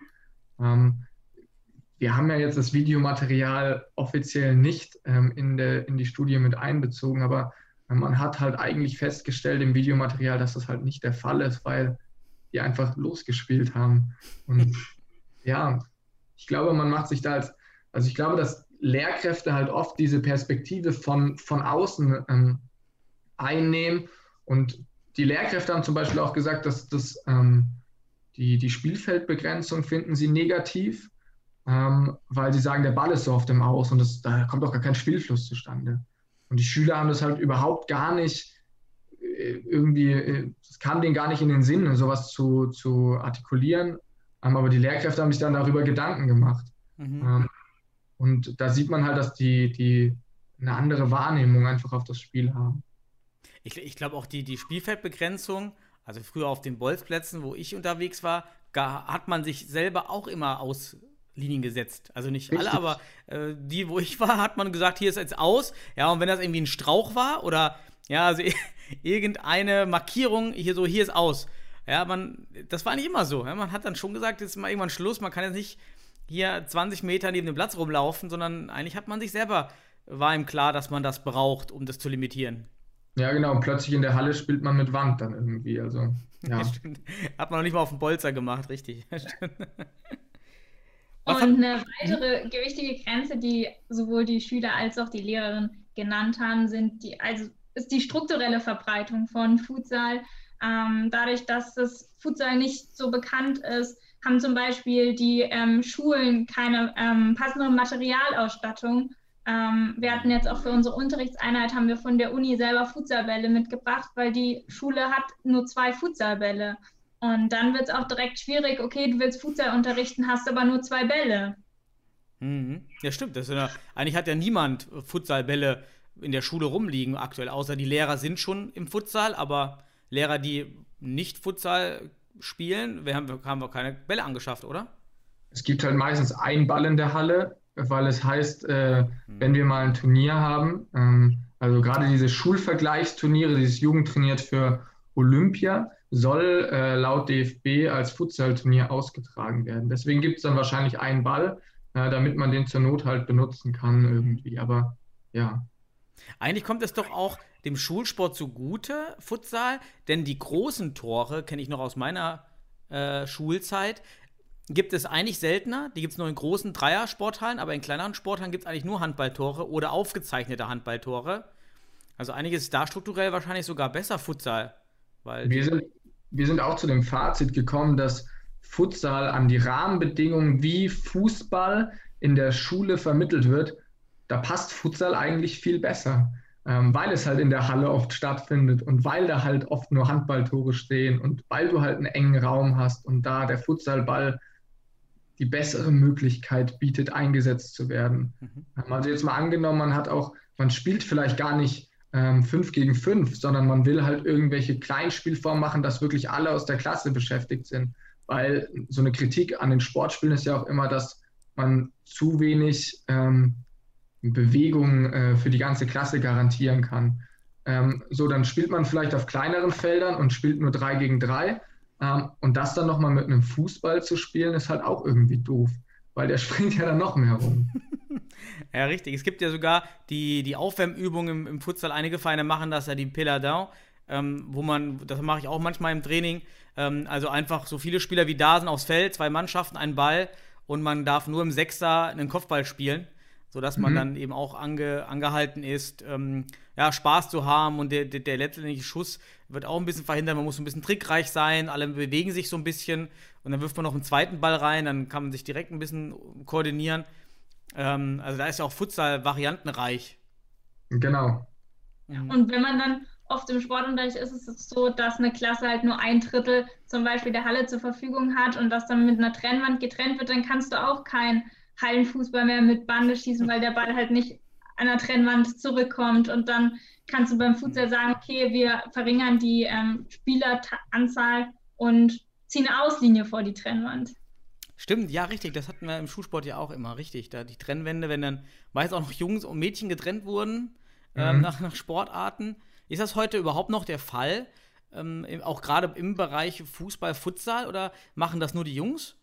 Ähm, wir haben ja jetzt das Videomaterial offiziell nicht ähm, in, der, in die Studie mit einbezogen, aber äh, man hat halt eigentlich festgestellt im Videomaterial, dass das halt nicht der Fall ist, weil die einfach losgespielt haben. Und [laughs] ja, ich glaube, man macht sich da als, also ich glaube, dass Lehrkräfte halt oft diese Perspektive von, von außen ähm, einnehmen. Und die Lehrkräfte haben zum Beispiel auch gesagt, dass das, ähm, die, die Spielfeldbegrenzung finden sie negativ ähm, weil sie sagen, der Ball ist so auf dem Aus und das, da kommt auch gar kein Spielfluss zustande. Und die Schüler haben das halt überhaupt gar nicht äh, irgendwie, äh, es kam denen gar nicht in den Sinn, sowas zu, zu artikulieren. Ähm, aber die Lehrkräfte haben sich dann darüber Gedanken gemacht. Mhm. Ähm, und da sieht man halt, dass die, die eine andere Wahrnehmung einfach auf das Spiel haben. Ich, ich glaube auch die, die Spielfeldbegrenzung, also früher auf den Bolzplätzen, wo ich unterwegs war, hat man sich selber auch immer aus, Linien gesetzt. Also nicht Richtig. alle, aber äh, die, wo ich war, hat man gesagt, hier ist jetzt aus. Ja, und wenn das irgendwie ein Strauch war oder ja, also [laughs] irgendeine Markierung, hier so, hier ist aus. Ja, man, das war nicht immer so. Ja? Man hat dann schon gesagt, jetzt ist mal irgendwann Schluss, man kann jetzt nicht hier 20 Meter neben dem Platz rumlaufen, sondern eigentlich hat man sich selber, war ihm klar, dass man das braucht, um das zu limitieren. Ja, genau. Und plötzlich in der Halle spielt man mit Wand dann irgendwie. Also, [laughs] ja. hat man noch nicht mal auf dem Bolzer gemacht, richtig. [laughs] Und eine weitere gewichtige Grenze, die sowohl die Schüler als auch die Lehrerin genannt haben, sind die, also ist die strukturelle Verbreitung von Futsal. Ähm, dadurch, dass das Futsal nicht so bekannt ist, haben zum Beispiel die ähm, Schulen keine ähm, passende Materialausstattung. Ähm, wir hatten jetzt auch für unsere Unterrichtseinheit haben wir von der Uni selber Futsalbälle mitgebracht, weil die Schule hat nur zwei Futsalbälle. Und dann wird es auch direkt schwierig, okay, du willst Futsal unterrichten, hast aber nur zwei Bälle. Mhm. Ja, stimmt. Das ja, eigentlich hat ja niemand Futsalbälle in der Schule rumliegen aktuell, außer die Lehrer sind schon im Futsal, aber Lehrer, die nicht Futsal spielen, wir haben, haben wir keine Bälle angeschafft, oder? Es gibt halt meistens einen Ball in der Halle, weil es heißt, äh, hm. wenn wir mal ein Turnier haben, ähm, also gerade diese Schulvergleichsturniere, dieses Jugendtrainiert für Olympia, soll äh, laut DFB als Futsalturnier ausgetragen werden. Deswegen gibt es dann wahrscheinlich einen Ball, äh, damit man den zur Not halt benutzen kann irgendwie. Aber ja. Eigentlich kommt es doch auch dem Schulsport zugute, Futsal, denn die großen Tore, kenne ich noch aus meiner äh, Schulzeit, gibt es eigentlich seltener. Die gibt es nur in großen Dreier-Sporthallen, aber in kleineren Sporthallen gibt es eigentlich nur Handballtore oder aufgezeichnete Handballtore. Also einiges ist da strukturell wahrscheinlich sogar besser Futsal. Weil wir, sind, wir sind auch zu dem Fazit gekommen, dass Futsal an die Rahmenbedingungen, wie Fußball in der Schule vermittelt wird, da passt Futsal eigentlich viel besser, ähm, weil es halt in der Halle oft stattfindet und weil da halt oft nur Handballtore stehen und weil du halt einen engen Raum hast und da der Futsalball die bessere Möglichkeit bietet, eingesetzt zu werden. Mhm. Also jetzt mal angenommen, man hat auch, man spielt vielleicht gar nicht ähm, 5 gegen 5, sondern man will halt irgendwelche Kleinspielformen machen, dass wirklich alle aus der Klasse beschäftigt sind. Weil so eine Kritik an den Sportspielen ist ja auch immer, dass man zu wenig ähm, Bewegung äh, für die ganze Klasse garantieren kann. Ähm, so, dann spielt man vielleicht auf kleineren Feldern und spielt nur 3 gegen 3 ähm, und das dann nochmal mit einem Fußball zu spielen, ist halt auch irgendwie doof, weil der [laughs] springt ja dann noch mehr rum. Ja, richtig. Es gibt ja sogar die, die Aufwärmübungen im, im Futsal. Einige Vereine machen das ja, die Peladin, ähm, wo man, das mache ich auch manchmal im Training, ähm, also einfach so viele Spieler wie da sind aufs Feld, zwei Mannschaften, einen Ball und man darf nur im Sechser einen Kopfball spielen sodass man mhm. dann eben auch ange, angehalten ist, ähm, ja, Spaß zu haben und der, der, der, letztendliche Schuss wird auch ein bisschen verhindert. Man muss ein bisschen trickreich sein, alle bewegen sich so ein bisschen und dann wirft man noch einen zweiten Ball rein, dann kann man sich direkt ein bisschen koordinieren. Ähm, also da ist ja auch Futsal variantenreich. Genau. Mhm. Und wenn man dann oft im Sportunterricht ist es so, dass eine Klasse halt nur ein Drittel zum Beispiel der Halle zur Verfügung hat und das dann mit einer Trennwand getrennt wird, dann kannst du auch kein Hallenfußball mehr mit Bande schießen, weil der Ball halt nicht an der Trennwand zurückkommt. Und dann kannst du beim Futsal sagen, okay, wir verringern die ähm, Spieleranzahl und ziehen eine Auslinie vor die Trennwand. Stimmt, ja, richtig. Das hatten wir im Schulsport ja auch immer, richtig. Da die Trennwände, wenn dann meist auch noch Jungs und Mädchen getrennt wurden ähm, mhm. nach, nach, Sportarten. Ist das heute überhaupt noch der Fall? Ähm, auch gerade im Bereich Fußball, Futsal oder machen das nur die Jungs?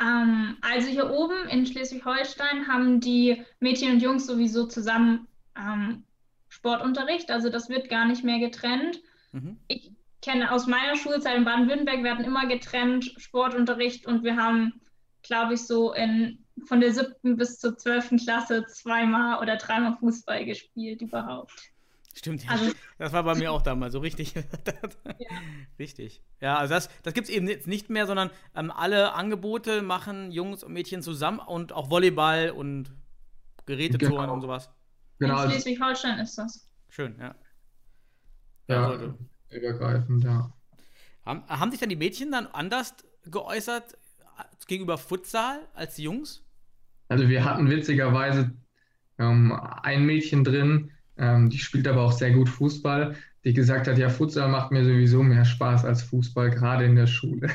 Ähm, also hier oben in Schleswig-Holstein haben die Mädchen und Jungs sowieso zusammen ähm, Sportunterricht. Also das wird gar nicht mehr getrennt. Mhm. Ich kenne aus meiner Schulzeit in Baden-Württemberg, wir hatten immer getrennt Sportunterricht und wir haben, glaube ich, so in, von der siebten bis zur zwölften Klasse zweimal oder dreimal Fußball gespielt überhaupt. Stimmt, ja. Also, [laughs] das war bei mir auch damals so richtig. [laughs] ja. Richtig. Ja, also das, das gibt es eben jetzt nicht mehr, sondern ähm, alle Angebote machen Jungs und Mädchen zusammen und auch Volleyball und Gerätetouren genau. und sowas. Genau. In Schleswig-Holstein ist das. Schön, ja. Ja, also, übergreifend, ja. Haben, haben sich dann die Mädchen dann anders geäußert gegenüber Futsal als die Jungs? Also wir hatten witzigerweise ähm, ein Mädchen drin, ähm, die spielt aber auch sehr gut Fußball, die gesagt hat, ja, Futsal macht mir sowieso mehr Spaß als Fußball, gerade in der Schule,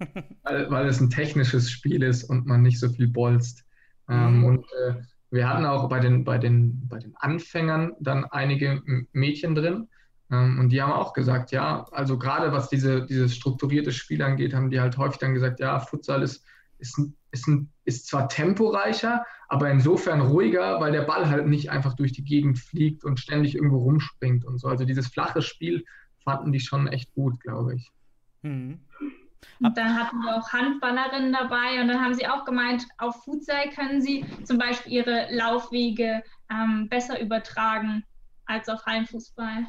[laughs] weil, weil, es ein technisches Spiel ist und man nicht so viel bolzt. Ähm, mhm. Und äh, wir hatten auch bei den, bei, den, bei den Anfängern dann einige Mädchen drin. Ähm, und die haben auch gesagt, ja, also gerade was diese, dieses strukturierte Spiel angeht, haben die halt häufig dann gesagt, ja, Futsal ist, ist, ist, ist zwar temporeicher, aber insofern ruhiger, weil der Ball halt nicht einfach durch die Gegend fliegt und ständig irgendwo rumspringt und so. Also dieses flache Spiel fanden die schon echt gut, glaube ich. Mhm. Und dann hatten wir auch Handballerinnen dabei und dann haben sie auch gemeint, auf Futsal können sie zum Beispiel ihre Laufwege ähm, besser übertragen als auf Hallenfußball.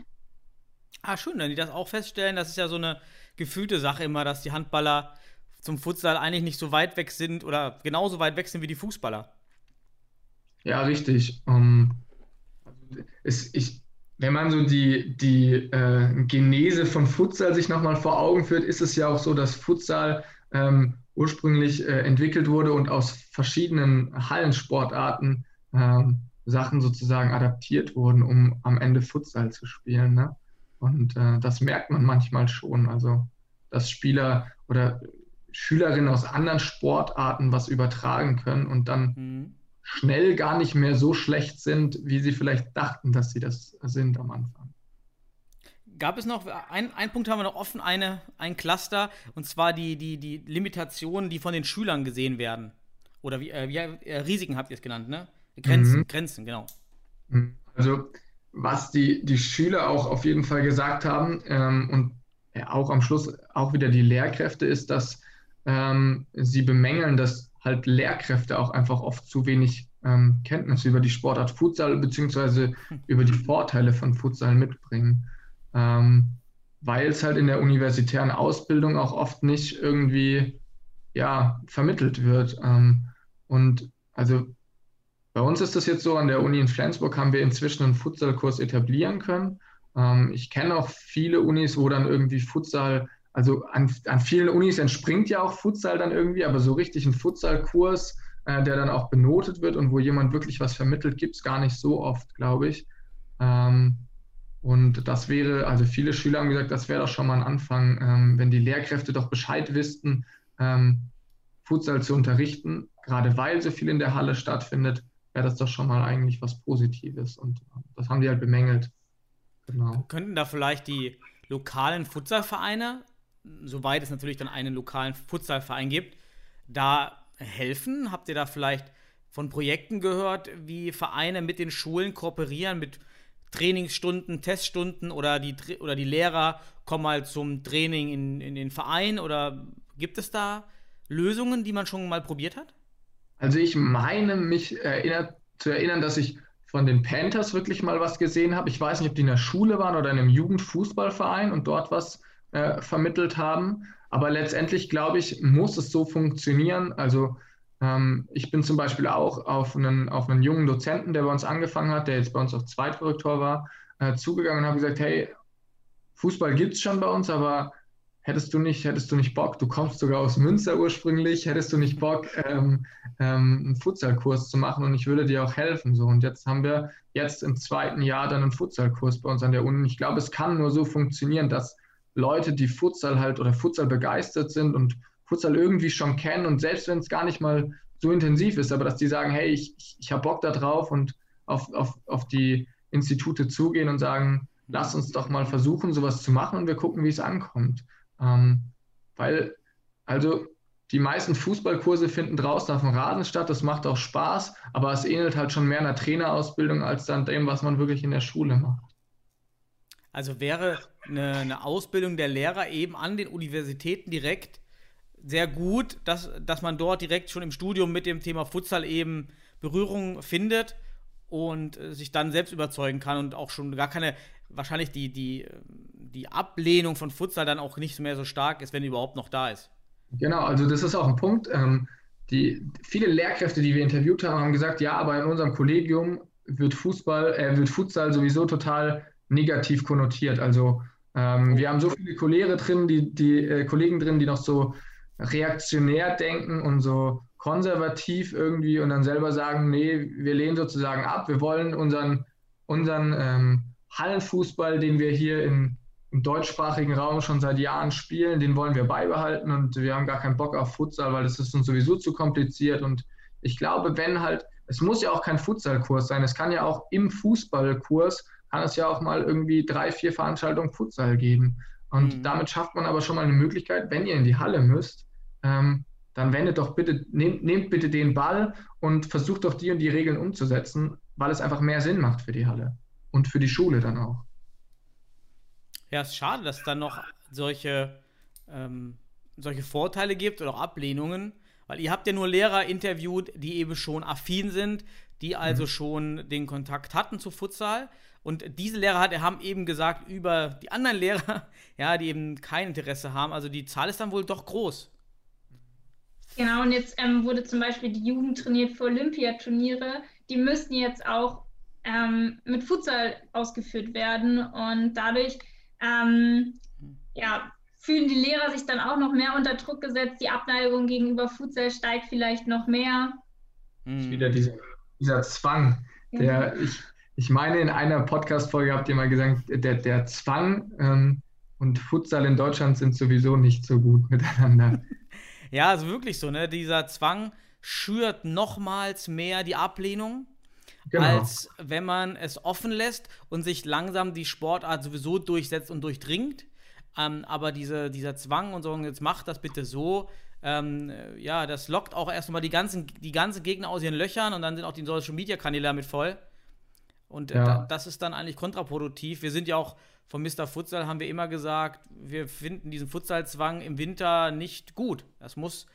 Ah, schön, wenn die das auch feststellen. Das ist ja so eine gefühlte Sache immer, dass die Handballer zum Futsal eigentlich nicht so weit weg sind oder genauso weit weg sind wie die Fußballer. Ja, richtig. Ähm, es, ich, wenn man so die, die äh, Genese von Futsal sich nochmal vor Augen führt, ist es ja auch so, dass Futsal ähm, ursprünglich äh, entwickelt wurde und aus verschiedenen Hallensportarten ähm, Sachen sozusagen adaptiert wurden, um am Ende Futsal zu spielen. Ne? Und äh, das merkt man manchmal schon. Also, dass Spieler oder Schülerinnen aus anderen Sportarten was übertragen können und dann mhm. schnell gar nicht mehr so schlecht sind, wie sie vielleicht dachten, dass sie das sind am Anfang. Gab es noch, ein, ein Punkt haben wir noch offen, eine, ein Cluster, und zwar die, die, die Limitationen, die von den Schülern gesehen werden. Oder wie, äh, wie äh, Risiken habt ihr es genannt, ne? Grenzen, mhm. Grenzen, genau. Mhm. Also, was die, die Schüler auch auf jeden Fall gesagt haben ähm, und ja, auch am Schluss auch wieder die Lehrkräfte ist, dass ähm, sie bemängeln, dass halt Lehrkräfte auch einfach oft zu wenig ähm, Kenntnis über die Sportart Futsal beziehungsweise [laughs] über die Vorteile von Futsal mitbringen. Ähm, weil es halt in der universitären Ausbildung auch oft nicht irgendwie ja, vermittelt wird. Ähm, und also bei uns ist das jetzt so, an der Uni in Flensburg haben wir inzwischen einen Futsalkurs etablieren können. Ähm, ich kenne auch viele Unis, wo dann irgendwie Futsal, also an, an vielen Unis entspringt ja auch Futsal dann irgendwie, aber so richtig ein Futsalkurs, äh, der dann auch benotet wird und wo jemand wirklich was vermittelt, gibt es gar nicht so oft, glaube ich. Ähm, und das wäre, also viele Schüler haben gesagt, das wäre doch schon mal ein Anfang, ähm, wenn die Lehrkräfte doch Bescheid wüssten, ähm, Futsal zu unterrichten, gerade weil so viel in der Halle stattfindet, wäre das doch schon mal eigentlich was Positives. Und das haben die halt bemängelt. Genau. Könnten da vielleicht die lokalen Futsalvereine, soweit es natürlich dann einen lokalen Futsalverein gibt, da helfen? Habt ihr da vielleicht von Projekten gehört, wie Vereine mit den Schulen kooperieren, mit Trainingsstunden, Teststunden oder die, oder die Lehrer kommen mal zum Training in, in den Verein? Oder gibt es da Lösungen, die man schon mal probiert hat? Also ich meine mich erinnert, zu erinnern, dass ich von den Panthers wirklich mal was gesehen habe. Ich weiß nicht, ob die in der Schule waren oder in einem Jugendfußballverein und dort was äh, vermittelt haben. Aber letztendlich, glaube ich, muss es so funktionieren. Also ähm, ich bin zum Beispiel auch auf einen, auf einen jungen Dozenten, der bei uns angefangen hat, der jetzt bei uns auch Zweitkorrektor war, äh, zugegangen und habe gesagt, hey, Fußball gibt es schon bei uns, aber hättest du nicht, hättest du nicht Bock, du kommst sogar aus Münster ursprünglich, hättest du nicht Bock, ähm, ähm, einen Futsalkurs zu machen und ich würde dir auch helfen. So. Und jetzt haben wir jetzt im zweiten Jahr dann einen Futsalkurs bei uns an der Uni. Ich glaube, es kann nur so funktionieren, dass Leute, die Futsal halt oder Futsal begeistert sind und Futsal irgendwie schon kennen und selbst wenn es gar nicht mal so intensiv ist, aber dass die sagen, hey, ich, ich, ich habe Bock da drauf und auf, auf, auf die Institute zugehen und sagen, lass uns doch mal versuchen, sowas zu machen und wir gucken, wie es ankommt. Ähm, weil, also die meisten Fußballkurse finden draußen auf dem Rasen statt, das macht auch Spaß, aber es ähnelt halt schon mehr einer Trainerausbildung als dann dem, was man wirklich in der Schule macht. Also wäre eine, eine Ausbildung der Lehrer eben an den Universitäten direkt sehr gut, dass, dass man dort direkt schon im Studium mit dem Thema Futsal eben Berührung findet und äh, sich dann selbst überzeugen kann und auch schon gar keine, wahrscheinlich die, die die Ablehnung von Futsal dann auch nicht mehr so stark ist, wenn die überhaupt noch da ist. Genau, also das ist auch ein Punkt. Ähm, die, viele Lehrkräfte, die wir interviewt haben, haben gesagt, ja, aber in unserem Kollegium wird Fußball, äh, wird Futsal sowieso total negativ konnotiert. Also ähm, wir haben so viele Kollege drin, die, die äh, Kollegen drin, die noch so reaktionär denken und so konservativ irgendwie und dann selber sagen, nee, wir lehnen sozusagen ab, wir wollen unseren, unseren ähm, Hallenfußball, den wir hier in, im deutschsprachigen Raum schon seit Jahren spielen, den wollen wir beibehalten und wir haben gar keinen Bock auf Futsal, weil das ist uns sowieso zu kompliziert. Und ich glaube, wenn halt, es muss ja auch kein Futsalkurs sein, es kann ja auch im Fußballkurs, kann es ja auch mal irgendwie drei, vier Veranstaltungen Futsal geben. Und mhm. damit schafft man aber schon mal eine Möglichkeit, wenn ihr in die Halle müsst, ähm, dann wendet doch bitte, nehmt, nehmt bitte den Ball und versucht doch die und die Regeln umzusetzen, weil es einfach mehr Sinn macht für die Halle und für die Schule dann auch. Ja, es ist schade, dass es dann noch solche, ähm, solche Vorteile gibt oder auch Ablehnungen, weil ihr habt ja nur Lehrer interviewt, die eben schon affin sind, die also mhm. schon den Kontakt hatten zu Futsal. Und diese Lehrer hat, haben eben gesagt, über die anderen Lehrer, [laughs] ja, die eben kein Interesse haben, also die Zahl ist dann wohl doch groß. Genau, und jetzt ähm, wurde zum Beispiel die Jugend trainiert für Olympiaturniere. Die müssten jetzt auch ähm, mit Futsal ausgeführt werden. Und dadurch ähm, ja, fühlen die Lehrer sich dann auch noch mehr unter Druck gesetzt. Die Abneigung gegenüber Futsal steigt vielleicht noch mehr. Das ist wieder diese dieser Zwang, der Genau. ich, ich meine, in einer Podcast-Folge habt ihr mal gesagt, der, der Zwang ähm, und Futsal in Deutschland sind sowieso nicht so gut miteinander. [laughs] Ja, also wirklich so, ne? Dieser Zwang schürt nochmals mehr die Ablehnung, Genau. als wenn man es offen lässt und sich langsam die Sportart sowieso durchsetzt und durchdringt. Ähm, aber diese, dieser Zwang und so, jetzt macht das bitte so, ähm, äh, ja, das lockt auch erstmal die ganzen, die ganzen Gegner aus ihren Löchern und dann sind auch die Social Media Kanäle damit voll. Und äh, Ja. da, das ist dann eigentlich kontraproduktiv. Wir sind ja auch von Mr. Futsal haben wir immer gesagt, wir finden diesen Futsalzwang im Winter nicht gut. Das muss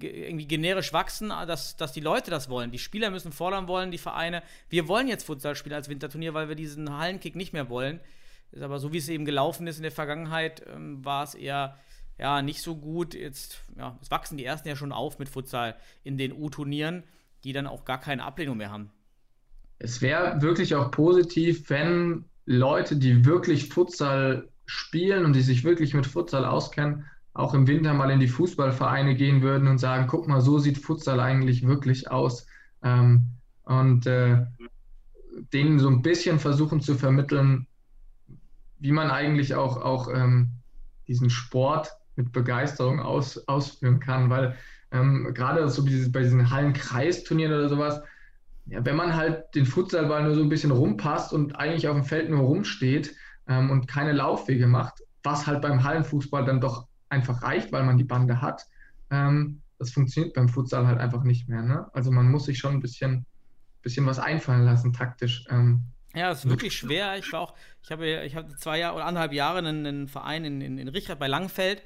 irgendwie generisch wachsen, dass, dass die Leute das wollen. Die Spieler müssen fordern wollen, die Vereine. Wir wollen jetzt Futsal spielen als Winterturnier, weil wir diesen Hallenkick nicht mehr wollen. Ist aber so, wie es eben gelaufen ist in der Vergangenheit, ähm, war es eher ja, nicht so gut. Jetzt, ja, es wachsen die ersten ja schon auf mit Futsal in den U-Turnieren, die dann auch gar keine Ablehnung mehr haben. Es wäre wirklich auch positiv, wenn Leute, die wirklich Futsal spielen und die sich wirklich mit Futsal auskennen, auch im Winter mal in die Fußballvereine gehen würden und sagen, guck mal, so sieht Futsal eigentlich wirklich aus. Ähm, und äh, denen so ein bisschen versuchen zu vermitteln, wie man eigentlich auch, auch ähm, diesen Sport mit Begeisterung aus, ausführen kann. Weil ähm, gerade so dieses, bei diesen Hallenkreisturnieren oder sowas, ja, wenn man halt den Futsalball nur so ein bisschen rumpasst und eigentlich auf dem Feld nur rumsteht ähm, und keine Laufwege macht, was halt beim Hallenfußball dann doch einfach reicht, weil man die Bande hat, ähm, das funktioniert beim Futsal halt einfach nicht mehr. Ne? Also man muss sich schon ein bisschen, bisschen was einfallen lassen, taktisch. Ähm, Ja, es ist wirklich schwer. Ich war auch, ich habe, ich habe zwei Jahre oder anderthalb Jahre einen, einen Verein in, in, in Richard bei Langfeld,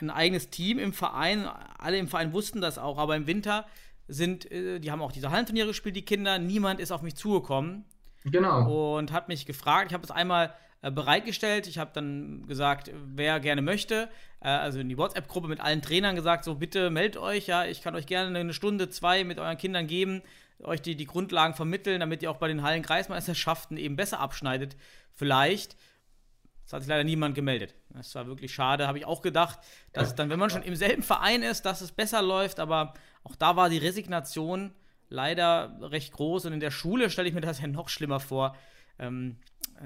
ein eigenes Team im Verein. Alle im Verein wussten das auch, aber im Winter sind, äh, die haben auch diese Hallenturniere gespielt, die Kinder. Niemand ist auf mich zugekommen genau. und hat mich gefragt. Ich habe es einmal äh, bereitgestellt. Ich habe dann gesagt, wer gerne möchte, äh, also in die WhatsApp-Gruppe mit allen Trainern gesagt, so bitte meldet euch, ja, ich kann euch gerne eine Stunde, zwei mit euren Kindern geben, euch die, die Grundlagen vermitteln, damit ihr auch bei den Hallenkreismeisterschaften eben besser abschneidet. Vielleicht. Es hat sich leider niemand gemeldet. Das war wirklich schade. Habe ich auch gedacht, dass es dann, wenn man schon im selben Verein ist, dass es besser läuft. Aber auch da war die Resignation leider recht groß. Und in der Schule stelle ich mir das ja noch schlimmer vor, ähm,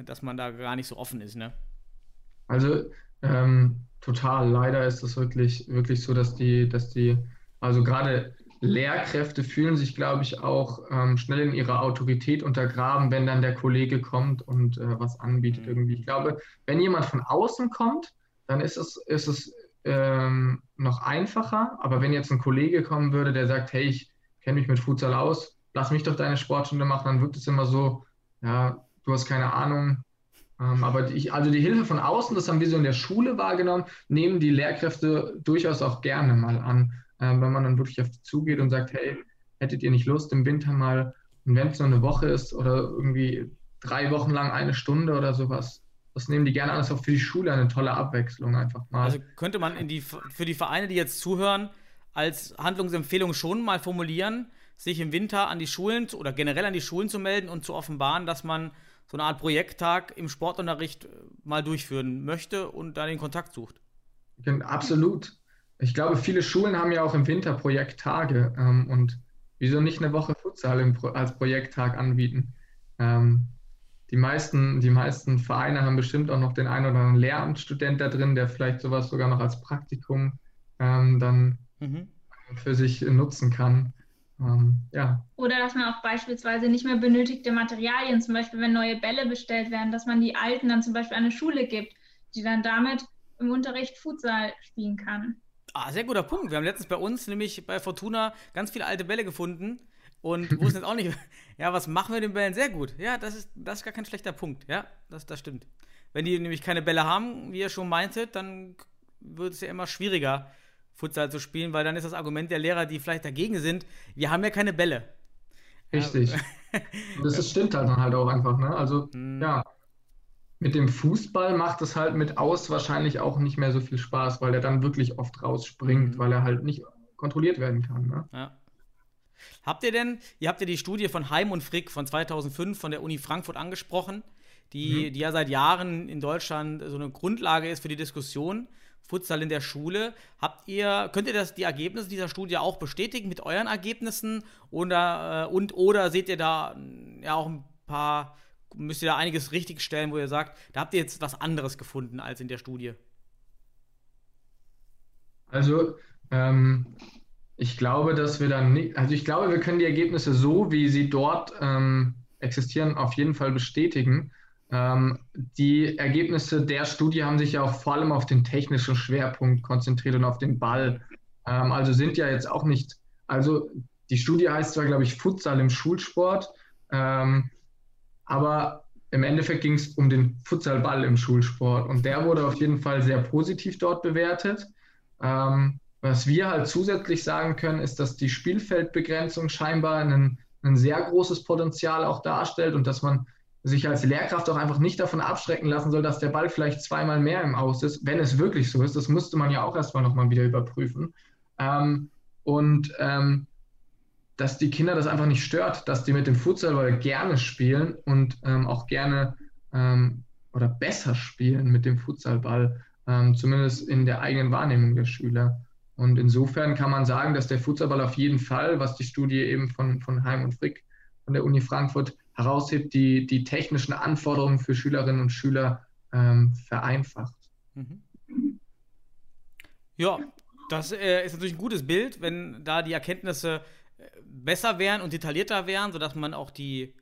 dass man da gar nicht so offen ist. Ne? Also ähm, total. Leider ist es wirklich, wirklich so, dass die, dass die, also gerade Lehrkräfte fühlen sich, glaube ich, auch ähm, schnell in ihrer Autorität untergraben, wenn dann der Kollege kommt und äh, was anbietet Mhm. irgendwie. Ich glaube, wenn jemand von außen kommt, dann ist es, ist es ähm, noch einfacher. Aber wenn jetzt ein Kollege kommen würde, der sagt, hey, ich kenne mich mit Futsal aus, lass mich doch deine Sportstunde machen, dann wirkt es immer so, ja, du hast keine Ahnung, aber die, also die Hilfe von außen, das haben wir so in der Schule wahrgenommen, nehmen die Lehrkräfte durchaus auch gerne mal an, ähm, wenn man dann wirklich auf die zugeht und sagt, hey, hättet ihr nicht Lust im Winter mal, und wenn es nur eine Woche ist oder irgendwie drei Wochen lang eine Stunde oder sowas, das nehmen die gerne an. Das ist auch für die Schule eine tolle Abwechslung einfach mal. Also könnte man in die, für die Vereine, die jetzt zuhören, als Handlungsempfehlung schon mal formulieren, sich im Winter an die Schulen oder generell an die Schulen zu melden und zu offenbaren, dass man so eine Art Projekttag im Sportunterricht äh, mal durchführen möchte und da den Kontakt sucht. Absolut. Ich glaube, viele Schulen haben ja auch im Winter Projekttage ähm, und wieso nicht eine Woche Futsal im Pro als Projekttag anbieten? Ähm, die meisten, die meisten Vereine haben bestimmt auch noch den einen oder anderen Lehramtsstudent da drin, der vielleicht sowas sogar noch als Praktikum ähm, dann Mhm. für sich nutzen kann. Ähm, ja, Oder dass man auch beispielsweise nicht mehr benötigte Materialien, zum Beispiel wenn neue Bälle bestellt werden, dass man die alten dann zum Beispiel an eine Schule gibt, die dann damit im Unterricht Futsal spielen kann. Ah, sehr guter Punkt. Wir haben letztens bei uns nämlich bei Fortuna ganz viele alte Bälle gefunden und [laughs] wussten jetzt auch nicht, ja, was machen wir mit den Bällen? Sehr gut. Ja, das ist, das ist gar kein schlechter Punkt. Ja, das, das stimmt. Wenn die nämlich keine Bälle haben, wie ihr schon meintet, dann wird es ja immer schwieriger, Futsal zu spielen, weil dann ist das Argument der Lehrer, die vielleicht dagegen sind, wir haben ja keine Bälle. richtig. [laughs] Das ist, stimmt halt dann halt auch einfach, ne? Also, Hm. ja. Mit dem Fußball macht es halt mit aus wahrscheinlich auch nicht mehr so viel Spaß, weil er dann wirklich oft rausspringt, Mhm. weil er halt nicht kontrolliert werden kann. Ne? Ja. Habt ihr denn, ihr habt ja die Studie von Heim und Frick von 2005 von der Uni Frankfurt angesprochen, die, die ja seit Jahren in Deutschland so eine Grundlage ist für die Diskussion Futsal in der Schule. Habt ihr, könnt ihr das, die Ergebnisse dieser Studie auch bestätigen mit euren Ergebnissen? Oder, äh, und, oder seht ihr da ja auch ein paar, müsst ihr da einiges richtigstellen, wo ihr sagt, da habt ihr jetzt was anderes gefunden als in der Studie? Also, ähm, ich glaube, dass wir dann nicht, also ich glaube, wir können die Ergebnisse so, wie sie dort ähm, existieren, auf jeden Fall bestätigen. Ähm, die Ergebnisse der Studie haben sich ja auch vor allem auf den technischen Schwerpunkt konzentriert und auf den Ball. Ähm, also sind ja jetzt auch nicht, also die Studie heißt zwar, glaube ich, Futsal im Schulsport, ähm, aber im Endeffekt ging es um den Futsalball im Schulsport und der wurde auf jeden Fall sehr positiv dort bewertet. Was wir halt zusätzlich sagen können, ist, dass die Spielfeldbegrenzung scheinbar ein, ein sehr großes Potenzial auch darstellt und dass man sich als Lehrkraft auch einfach nicht davon abschrecken lassen soll, dass der Ball vielleicht zweimal mehr im Aus ist, wenn es wirklich so ist. Das müsste man ja auch erstmal nochmal wieder überprüfen. Ähm, und ähm, dass die Kinder das einfach nicht stört, dass die mit dem Futsalball gerne spielen und ähm, auch gerne ähm, oder besser spielen mit dem Futsalball, ähm, zumindest in der eigenen Wahrnehmung der Schüler. Und insofern kann man sagen, dass der Futsalball auf jeden Fall, was die Studie eben von, von Heim und Frick von der Uni Frankfurt heraushebt, die, die technischen Anforderungen für Schülerinnen und Schüler ähm, vereinfacht. Mhm. Ja, das äh, ist natürlich ein gutes Bild, wenn da die Erkenntnisse äh, besser wären und detaillierter wären, sodass man auch die,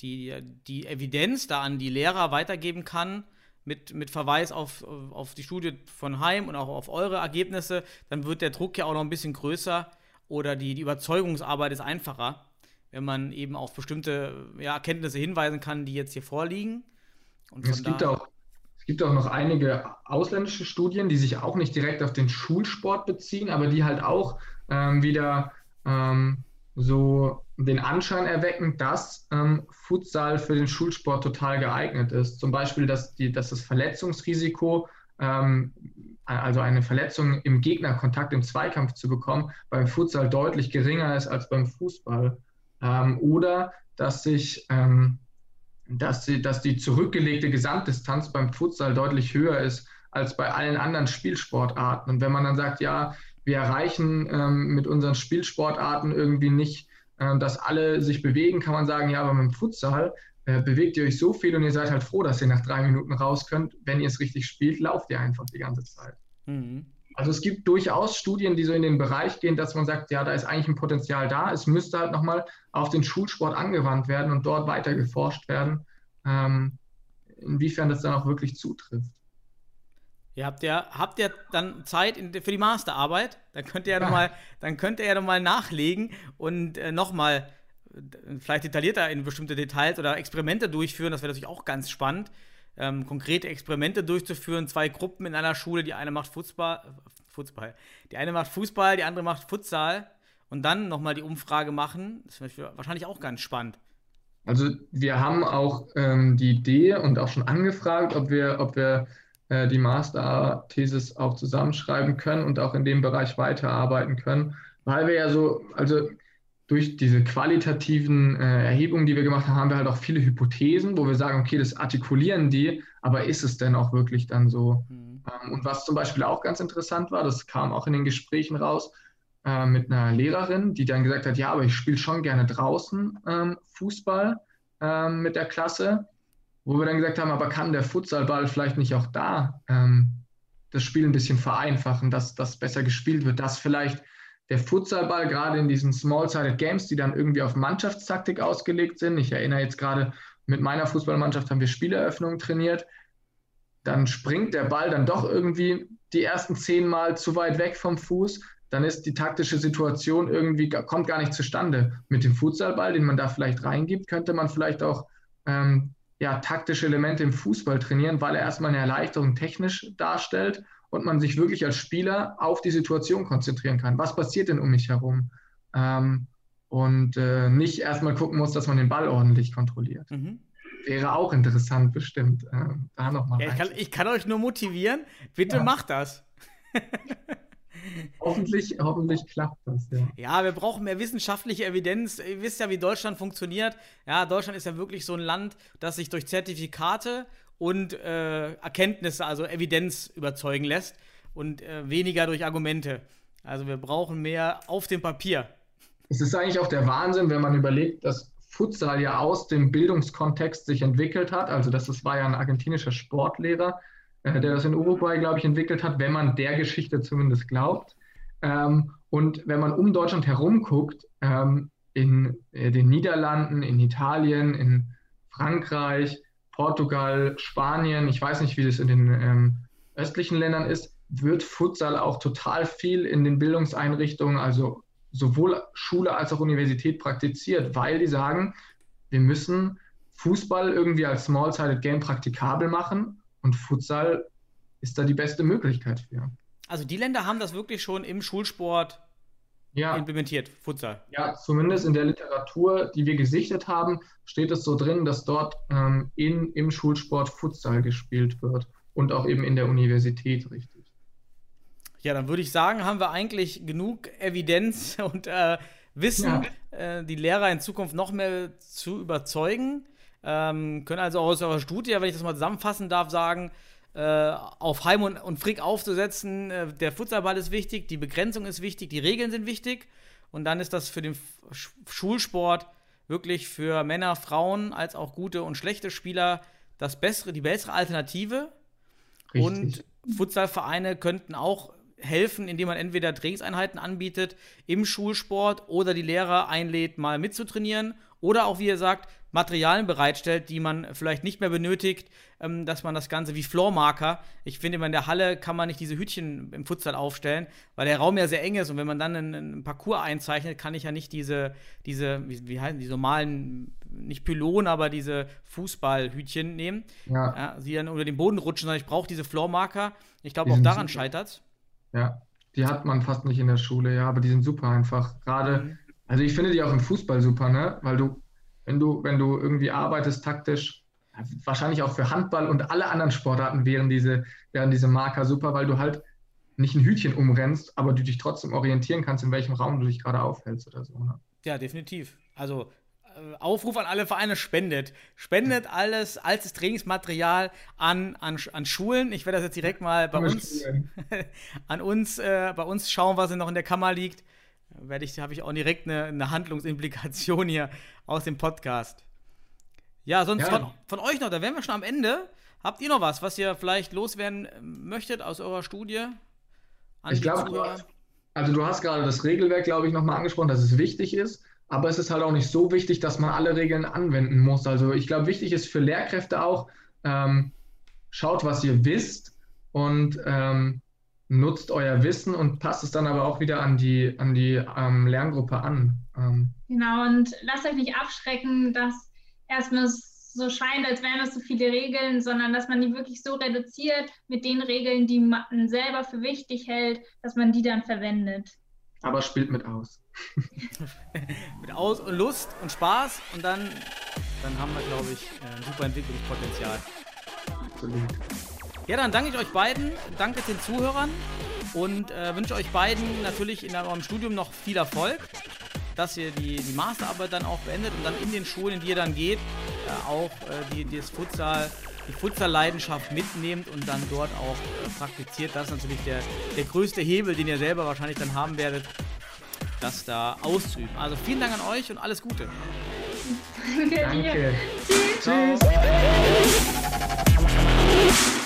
die, die Evidenz da an die Lehrer weitergeben kann mit, mit Verweis auf, auf die Studie von Heim und auch auf eure Ergebnisse, dann wird der Druck ja auch noch ein bisschen größer oder die, die Überzeugungsarbeit ist einfacher, wenn man eben auf bestimmte ja, Erkenntnisse hinweisen kann, die jetzt hier vorliegen. es, gibt auch, es gibt auch noch einige ausländische Studien, die sich auch nicht direkt auf den Schulsport beziehen, aber die halt auch ähm, wieder ähm, so den Anschein erwecken, dass ähm, Futsal für den Schulsport total geeignet ist. Zum Beispiel, dass, die, dass das Verletzungsrisiko, ähm, also eine Verletzung im Gegnerkontakt, im Zweikampf zu bekommen, beim Futsal deutlich geringer ist als beim Fußball. Ähm, oder dass sich ähm, dass, sie, dass die zurückgelegte Gesamtdistanz beim Futsal deutlich höher ist als bei allen anderen Spielsportarten. Und wenn man dann sagt, ja, wir erreichen ähm, mit unseren Spielsportarten irgendwie nicht, äh, dass alle sich bewegen, kann man sagen, ja, aber mit dem Futsal äh, bewegt ihr euch so viel und ihr seid halt froh, dass ihr nach drei Minuten raus könnt. Wenn ihr es richtig spielt, lauft ihr einfach die ganze Zeit. Mhm. Also es gibt durchaus Studien, die so in den Bereich gehen, dass man sagt, ja, da ist eigentlich ein Potenzial da. Es müsste halt nochmal auf den Schulsport angewandt werden und dort weiter geforscht werden, ähm, inwiefern das dann auch wirklich zutrifft. Ihr habt ja, habt ihr dann Zeit für die Masterarbeit? Dann könnt ihr ja, ja. nochmal, dann könnt ihr ja nochmal nachlegen und äh, nochmal äh, vielleicht detaillierter in bestimmte Details oder Experimente durchführen. Das wäre natürlich auch ganz spannend. Ähm, konkrete Experimente durchzuführen, zwei Gruppen in einer Schule, die eine macht Fußball, Fußball, die eine macht Fußball, die andere macht Futsal. Und dann nochmal die Umfrage machen. Das wäre wahrscheinlich auch ganz spannend. Also wir haben auch ähm, die Idee und auch schon angefragt, ob wir, ob wir äh, die Master-Thesis auch zusammenschreiben können und auch in dem Bereich weiterarbeiten können, weil wir ja so, also durch diese qualitativen äh, Erhebungen, die wir gemacht haben, haben wir halt auch viele Hypothesen, wo wir sagen, okay, das artikulieren die, aber ist es denn auch wirklich dann so? Mhm. Ähm, und was zum Beispiel auch ganz interessant war, das kam auch in den Gesprächen raus, äh, mit einer Lehrerin, die dann gesagt hat, ja, aber ich spiele schon gerne draußen ähm, Fußball ähm, mit der Klasse wo wir dann gesagt haben, aber kann der Futsalball vielleicht nicht auch da ähm, das Spiel ein bisschen vereinfachen, dass das besser gespielt wird, dass vielleicht der Futsalball gerade in diesen Small-Sided Games, die dann irgendwie auf Mannschaftstaktik ausgelegt sind. Ich erinnere jetzt gerade, mit meiner Fußballmannschaft haben wir Spieleröffnungen trainiert. Dann springt der Ball dann doch irgendwie die ersten zehn Mal zu weit weg vom Fuß. Dann ist die taktische Situation irgendwie, kommt gar nicht zustande. Mit dem Futsalball, den man da vielleicht reingibt, könnte man vielleicht auch ähm, ja, taktische Elemente im Fußball trainieren, weil er erstmal eine Erleichterung technisch darstellt und man sich wirklich als Spieler auf die Situation konzentrieren kann. Was passiert denn um mich herum? Ähm, und äh, nicht erstmal gucken muss, dass man den Ball ordentlich kontrolliert. Mhm. Wäre auch interessant, bestimmt. Äh, da noch mal ja, ich, kann, ich, kann, euch nur motivieren. Bitte ja. macht das. [laughs] hoffentlich, hoffentlich klappt das, ja. Ja, wir brauchen mehr wissenschaftliche Evidenz. Ihr wisst ja, wie Deutschland funktioniert. Ja, Deutschland ist ja wirklich so ein Land, das sich durch Zertifikate und äh, Erkenntnisse, also Evidenz überzeugen lässt. und äh, weniger durch Argumente. Also wir brauchen mehr auf dem Papier. Es ist eigentlich auch der Wahnsinn, wenn man überlegt, dass Futsal ja aus dem Bildungskontext sich entwickelt hat. Also das, das war ja ein argentinischer Sportlehrer, äh, der das in Uruguay, glaube ich, entwickelt hat, wenn man der Geschichte zumindest glaubt. Ähm, und wenn man um Deutschland herum guckt, ähm, in äh, den Niederlanden, in Italien, in Frankreich, Portugal, Spanien, ich weiß nicht, wie das in den ähm, östlichen Ländern ist, wird Futsal auch total viel in den Bildungseinrichtungen, also sowohl Schule als auch Universität praktiziert, weil die sagen, wir müssen Fußball irgendwie als Small-Sided Game praktikabel machen und Futsal ist da die beste Möglichkeit für. Also die Länder haben das wirklich schon im Schulsport ja. implementiert, Futsal. Ja, zumindest in der Literatur, die wir gesichtet haben, steht es so drin, dass dort ähm, in, im Schulsport Futsal gespielt wird und auch eben in der Universität, richtig. Ja, dann würde ich sagen, haben wir eigentlich genug Evidenz [laughs] und äh, Wissen, ja. äh, die Lehrer in Zukunft noch mehr zu überzeugen. Ähm, können also aus eurer Studie, wenn ich das mal zusammenfassen darf, sagen, äh, auf Heim und, und Frick aufzusetzen, äh, der Futsalball ist wichtig, die Begrenzung ist wichtig, die Regeln sind wichtig. Und dann ist das für den Sch Schulsport wirklich für Männer, Frauen als auch gute und schlechte Spieler das bessere, die bessere Alternative. Richtig. Und Futsalvereine könnten auch helfen, indem man entweder Trainingseinheiten anbietet im Schulsport oder die Lehrer einlädt, mal mitzutrainieren oder auch, wie ihr sagt, Materialien bereitstellt, die man vielleicht nicht mehr benötigt, ähm, dass man das Ganze wie Floormarker, ich finde, in der Halle kann man nicht diese Hütchen im Futsal aufstellen, weil der Raum ja sehr eng ist und wenn man dann einen, einen Parcours einzeichnet, kann ich ja nicht diese, diese wie, wie heißen die normalen, nicht Pylonen, aber diese Fußballhütchen nehmen, ja. ja die dann unter den Boden rutschen, sondern ich brauche diese Floormarker. Ich glaube, auch daran scheitert Ja, die hat man fast nicht in der Schule, ja, aber die sind super einfach. Gerade, mhm. also ich finde die auch im Fußball super, ne? Weil du wenn du, wenn du irgendwie arbeitest taktisch, wahrscheinlich auch für Handball und alle anderen Sportarten wären diese, wären diese Marker super, weil du halt nicht ein Hütchen umrennst, aber du dich trotzdem orientieren kannst, in welchem Raum du dich gerade aufhältst oder so. Ne? Ja, definitiv. Also äh, Aufruf an alle Vereine, spendet. Spendet alles als Trainingsmaterial an, an, an Schulen. Ich werde das jetzt direkt mal bei uns, [laughs] an uns, äh, bei uns schauen, was noch in der Kammer liegt werde ich, habe ich auch direkt eine, eine, Handlungsimplikation hier aus dem Podcast. Ja, sonst ja. Von, von, euch noch, da wären wir schon am Ende. Habt ihr noch was, was ihr vielleicht loswerden möchtet aus eurer Studie? ich glaube, also du hast gerade das Regelwerk, glaube ich, nochmal angesprochen, dass es wichtig ist, aber es ist halt auch nicht so wichtig, dass man alle Regeln anwenden muss. Also ich glaube, wichtig ist für Lehrkräfte auch, ähm, schaut, was ihr wisst und ähm, nutzt euer Wissen und passt es dann aber auch wieder an die, an die ähm, Lerngruppe an. Ähm. Genau, und lasst euch nicht abschrecken, dass erstmal so scheint, als wären das so viele Regeln, sondern dass man die wirklich so reduziert mit den Regeln, die man selber für wichtig hält, dass man die dann verwendet. Aber spielt mit aus. [laughs] mit aus und Lust und Spaß und dann, dann haben wir, glaube ich, ein super Entwicklungspotenzial. Absolut. Ja, dann danke ich euch beiden, danke den Zuhörern und äh, wünsche euch beiden natürlich in eurem Studium noch viel Erfolg, dass ihr die, die Masterarbeit dann auch beendet und dann in den Schulen, in die ihr dann geht, äh, auch äh, die, die, das Futsal, die Futsal-Leidenschaft mitnehmt und dann dort auch äh, praktiziert. Das ist natürlich der, der größte Hebel, den ihr selber wahrscheinlich dann haben werdet, das da auszuüben. Also vielen Dank an euch und alles Gute. [laughs] Danke. Tschüss. Tschüss.